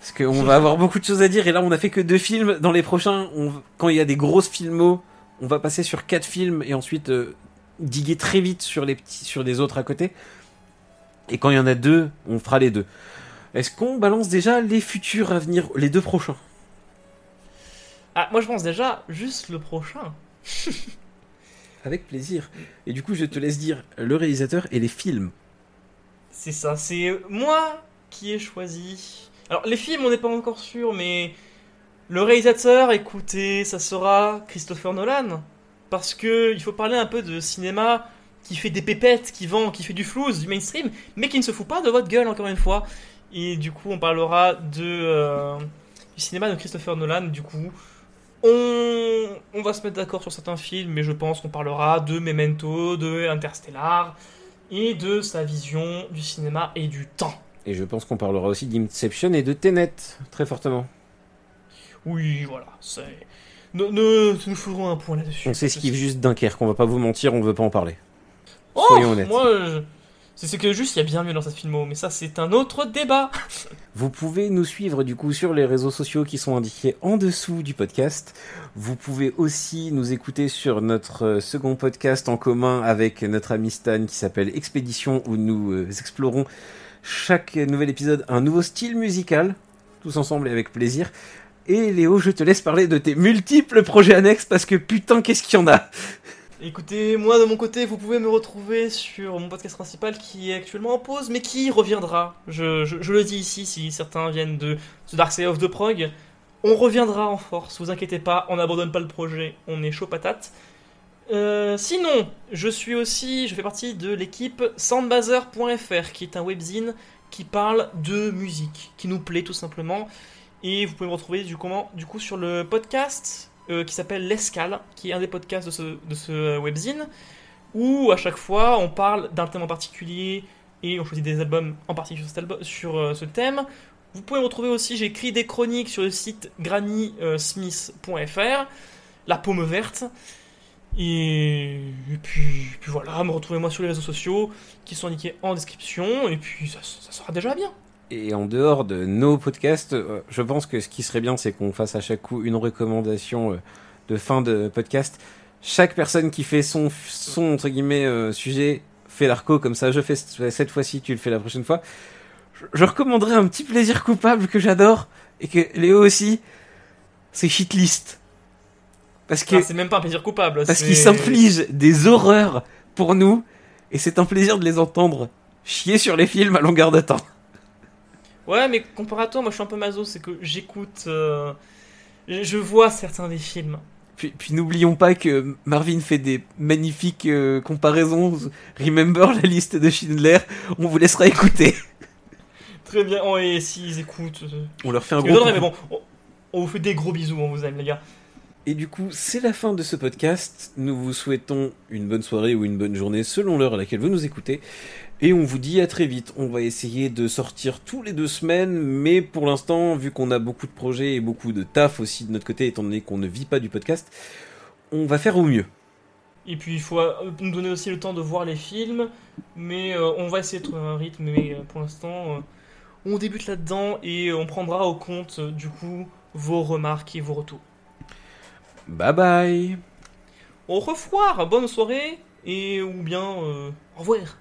parce qu'on va avoir beaucoup de choses à dire et là on a fait que deux films. Dans les prochains, quand il y a des grosses filmos, on va passer sur quatre films et ensuite euh, diguer très vite sur les petits, sur les autres à côté. Et quand il y en a deux, on fera les deux. Est-ce qu'on balance déjà les futurs à venir, les deux prochains? Ah, moi je pense déjà juste le prochain. Avec plaisir. Et du coup, je te laisse dire le réalisateur et les films. C'est ça, c'est moi qui ai choisi. Alors, les films, on n'est pas encore sûr, mais le réalisateur, écoutez, ça sera Christopher Nolan. Parce que il faut parler un peu de cinéma qui fait des pépettes, qui vend, qui fait du flouze, du mainstream, mais qui ne se fout pas de votre gueule, encore une fois. Et du coup, on parlera de, euh, du cinéma de Christopher Nolan. Du coup, on, on va se mettre d'accord sur certains films, mais je pense qu'on parlera de Memento, de Interstellar et de sa vision du cinéma et du temps. Et je pense qu'on parlera aussi d'Inception et de Tenet, très fortement. Oui, voilà, c'est. Ne- ne- nous ferons un point là-dessus. On s'esquive juste Dunkerque, on va pas vous mentir, on veut pas en parler. Oh, Soyons honnêtes. Moi, c'est c'est que juste il y a bien mieux dans cette filmo, mais ça c'est un autre débat. Vous pouvez nous suivre du coup sur les réseaux sociaux qui sont indiqués en dessous du podcast. Vous pouvez aussi nous écouter sur notre euh, second podcast en commun avec notre ami Stan qui s'appelle Expédition où nous euh, explorons chaque nouvel épisode un nouveau style musical, tous ensemble et avec plaisir. Et Léo, je te laisse parler de tes multiples projets annexes parce que putain qu'est-ce qu'il y en a? Écoutez, moi de mon côté, vous pouvez me retrouver sur mon podcast principal qui est actuellement en pause, mais qui reviendra. Je, le dis ici, si certains viennent de The Dark of the on reviendra en force, vous inquiétez pas, on n'abandonne pas le projet, on est chaud patate. Euh, sinon, je suis aussi, je fais partie de l'équipe soundbazer.fr, qui est un webzine qui parle de musique, qui nous plaît tout simplement. Et vous pouvez me retrouver du, comment, du coup sur le podcast euh, qui s'appelle L'Escale, qui est un des podcasts de ce, de ce euh, webzine, où à chaque fois on parle d'un thème en particulier et on choisit des albums en particulier sur, euh, ce thème. Vous pouvez me retrouver aussi, j'ai écrit des chroniques sur le site granny-smith.fr, La Paume Verte. Et, puis, puis voilà, me retrouvez-moi sur les réseaux sociaux qui sont indiqués en description, et puis ça sera déjà bien. Et en dehors de nos podcasts, euh, je pense que ce qui serait bien, c'est qu'on fasse à chaque coup une recommandation euh, de fin de podcast. Chaque personne qui fait son, son entre guillemets, euh, sujet fait l'arco, comme ça je fais cette fois-ci, tu le fais la prochaine fois. Je, je recommanderais un petit plaisir coupable que j'adore, et que Léo aussi, c'est Shitlist. Parce que Ah, c'est même pas un plaisir coupable. parce qu'il s'inflige des horreurs pour nous, et c'est un plaisir de les entendre chier sur les films à longueur de temps. Ouais, mais comparé à toi, moi je suis un peu maso, c'est que j'écoute. euh, je- vois certains des films. Puis, puis n'oublions pas que Marvin fait des magnifiques euh, comparaisons. Remember la liste de Schindler, on vous laissera écouter. Très bien, oh, et s'ils écoutent. euh, On leur fait un gros donnerai, mais bon, on, on vous fait des gros bisous, on vous aime, les gars. Et du coup, c'est la fin de ce podcast. Nous vous souhaitons une bonne soirée ou une bonne journée selon l'heure à laquelle vous nous écoutez. Et on vous dit à très vite. On va essayer de sortir tous les deux semaines, mais pour l'instant, vu qu'on a beaucoup de projets et beaucoup de taf aussi de notre côté, étant donné qu'on ne vit pas du podcast, on va faire au mieux. Et puis il faut euh, nous donner aussi le temps de voir les films, mais euh, on va essayer de trouver un rythme, mais euh, pour l'instant, euh, on débute là-dedans et on prendra au compte, du coup, vos remarques et vos retours. Bye bye Au revoir, bonne soirée, et ou bien euh, au revoir.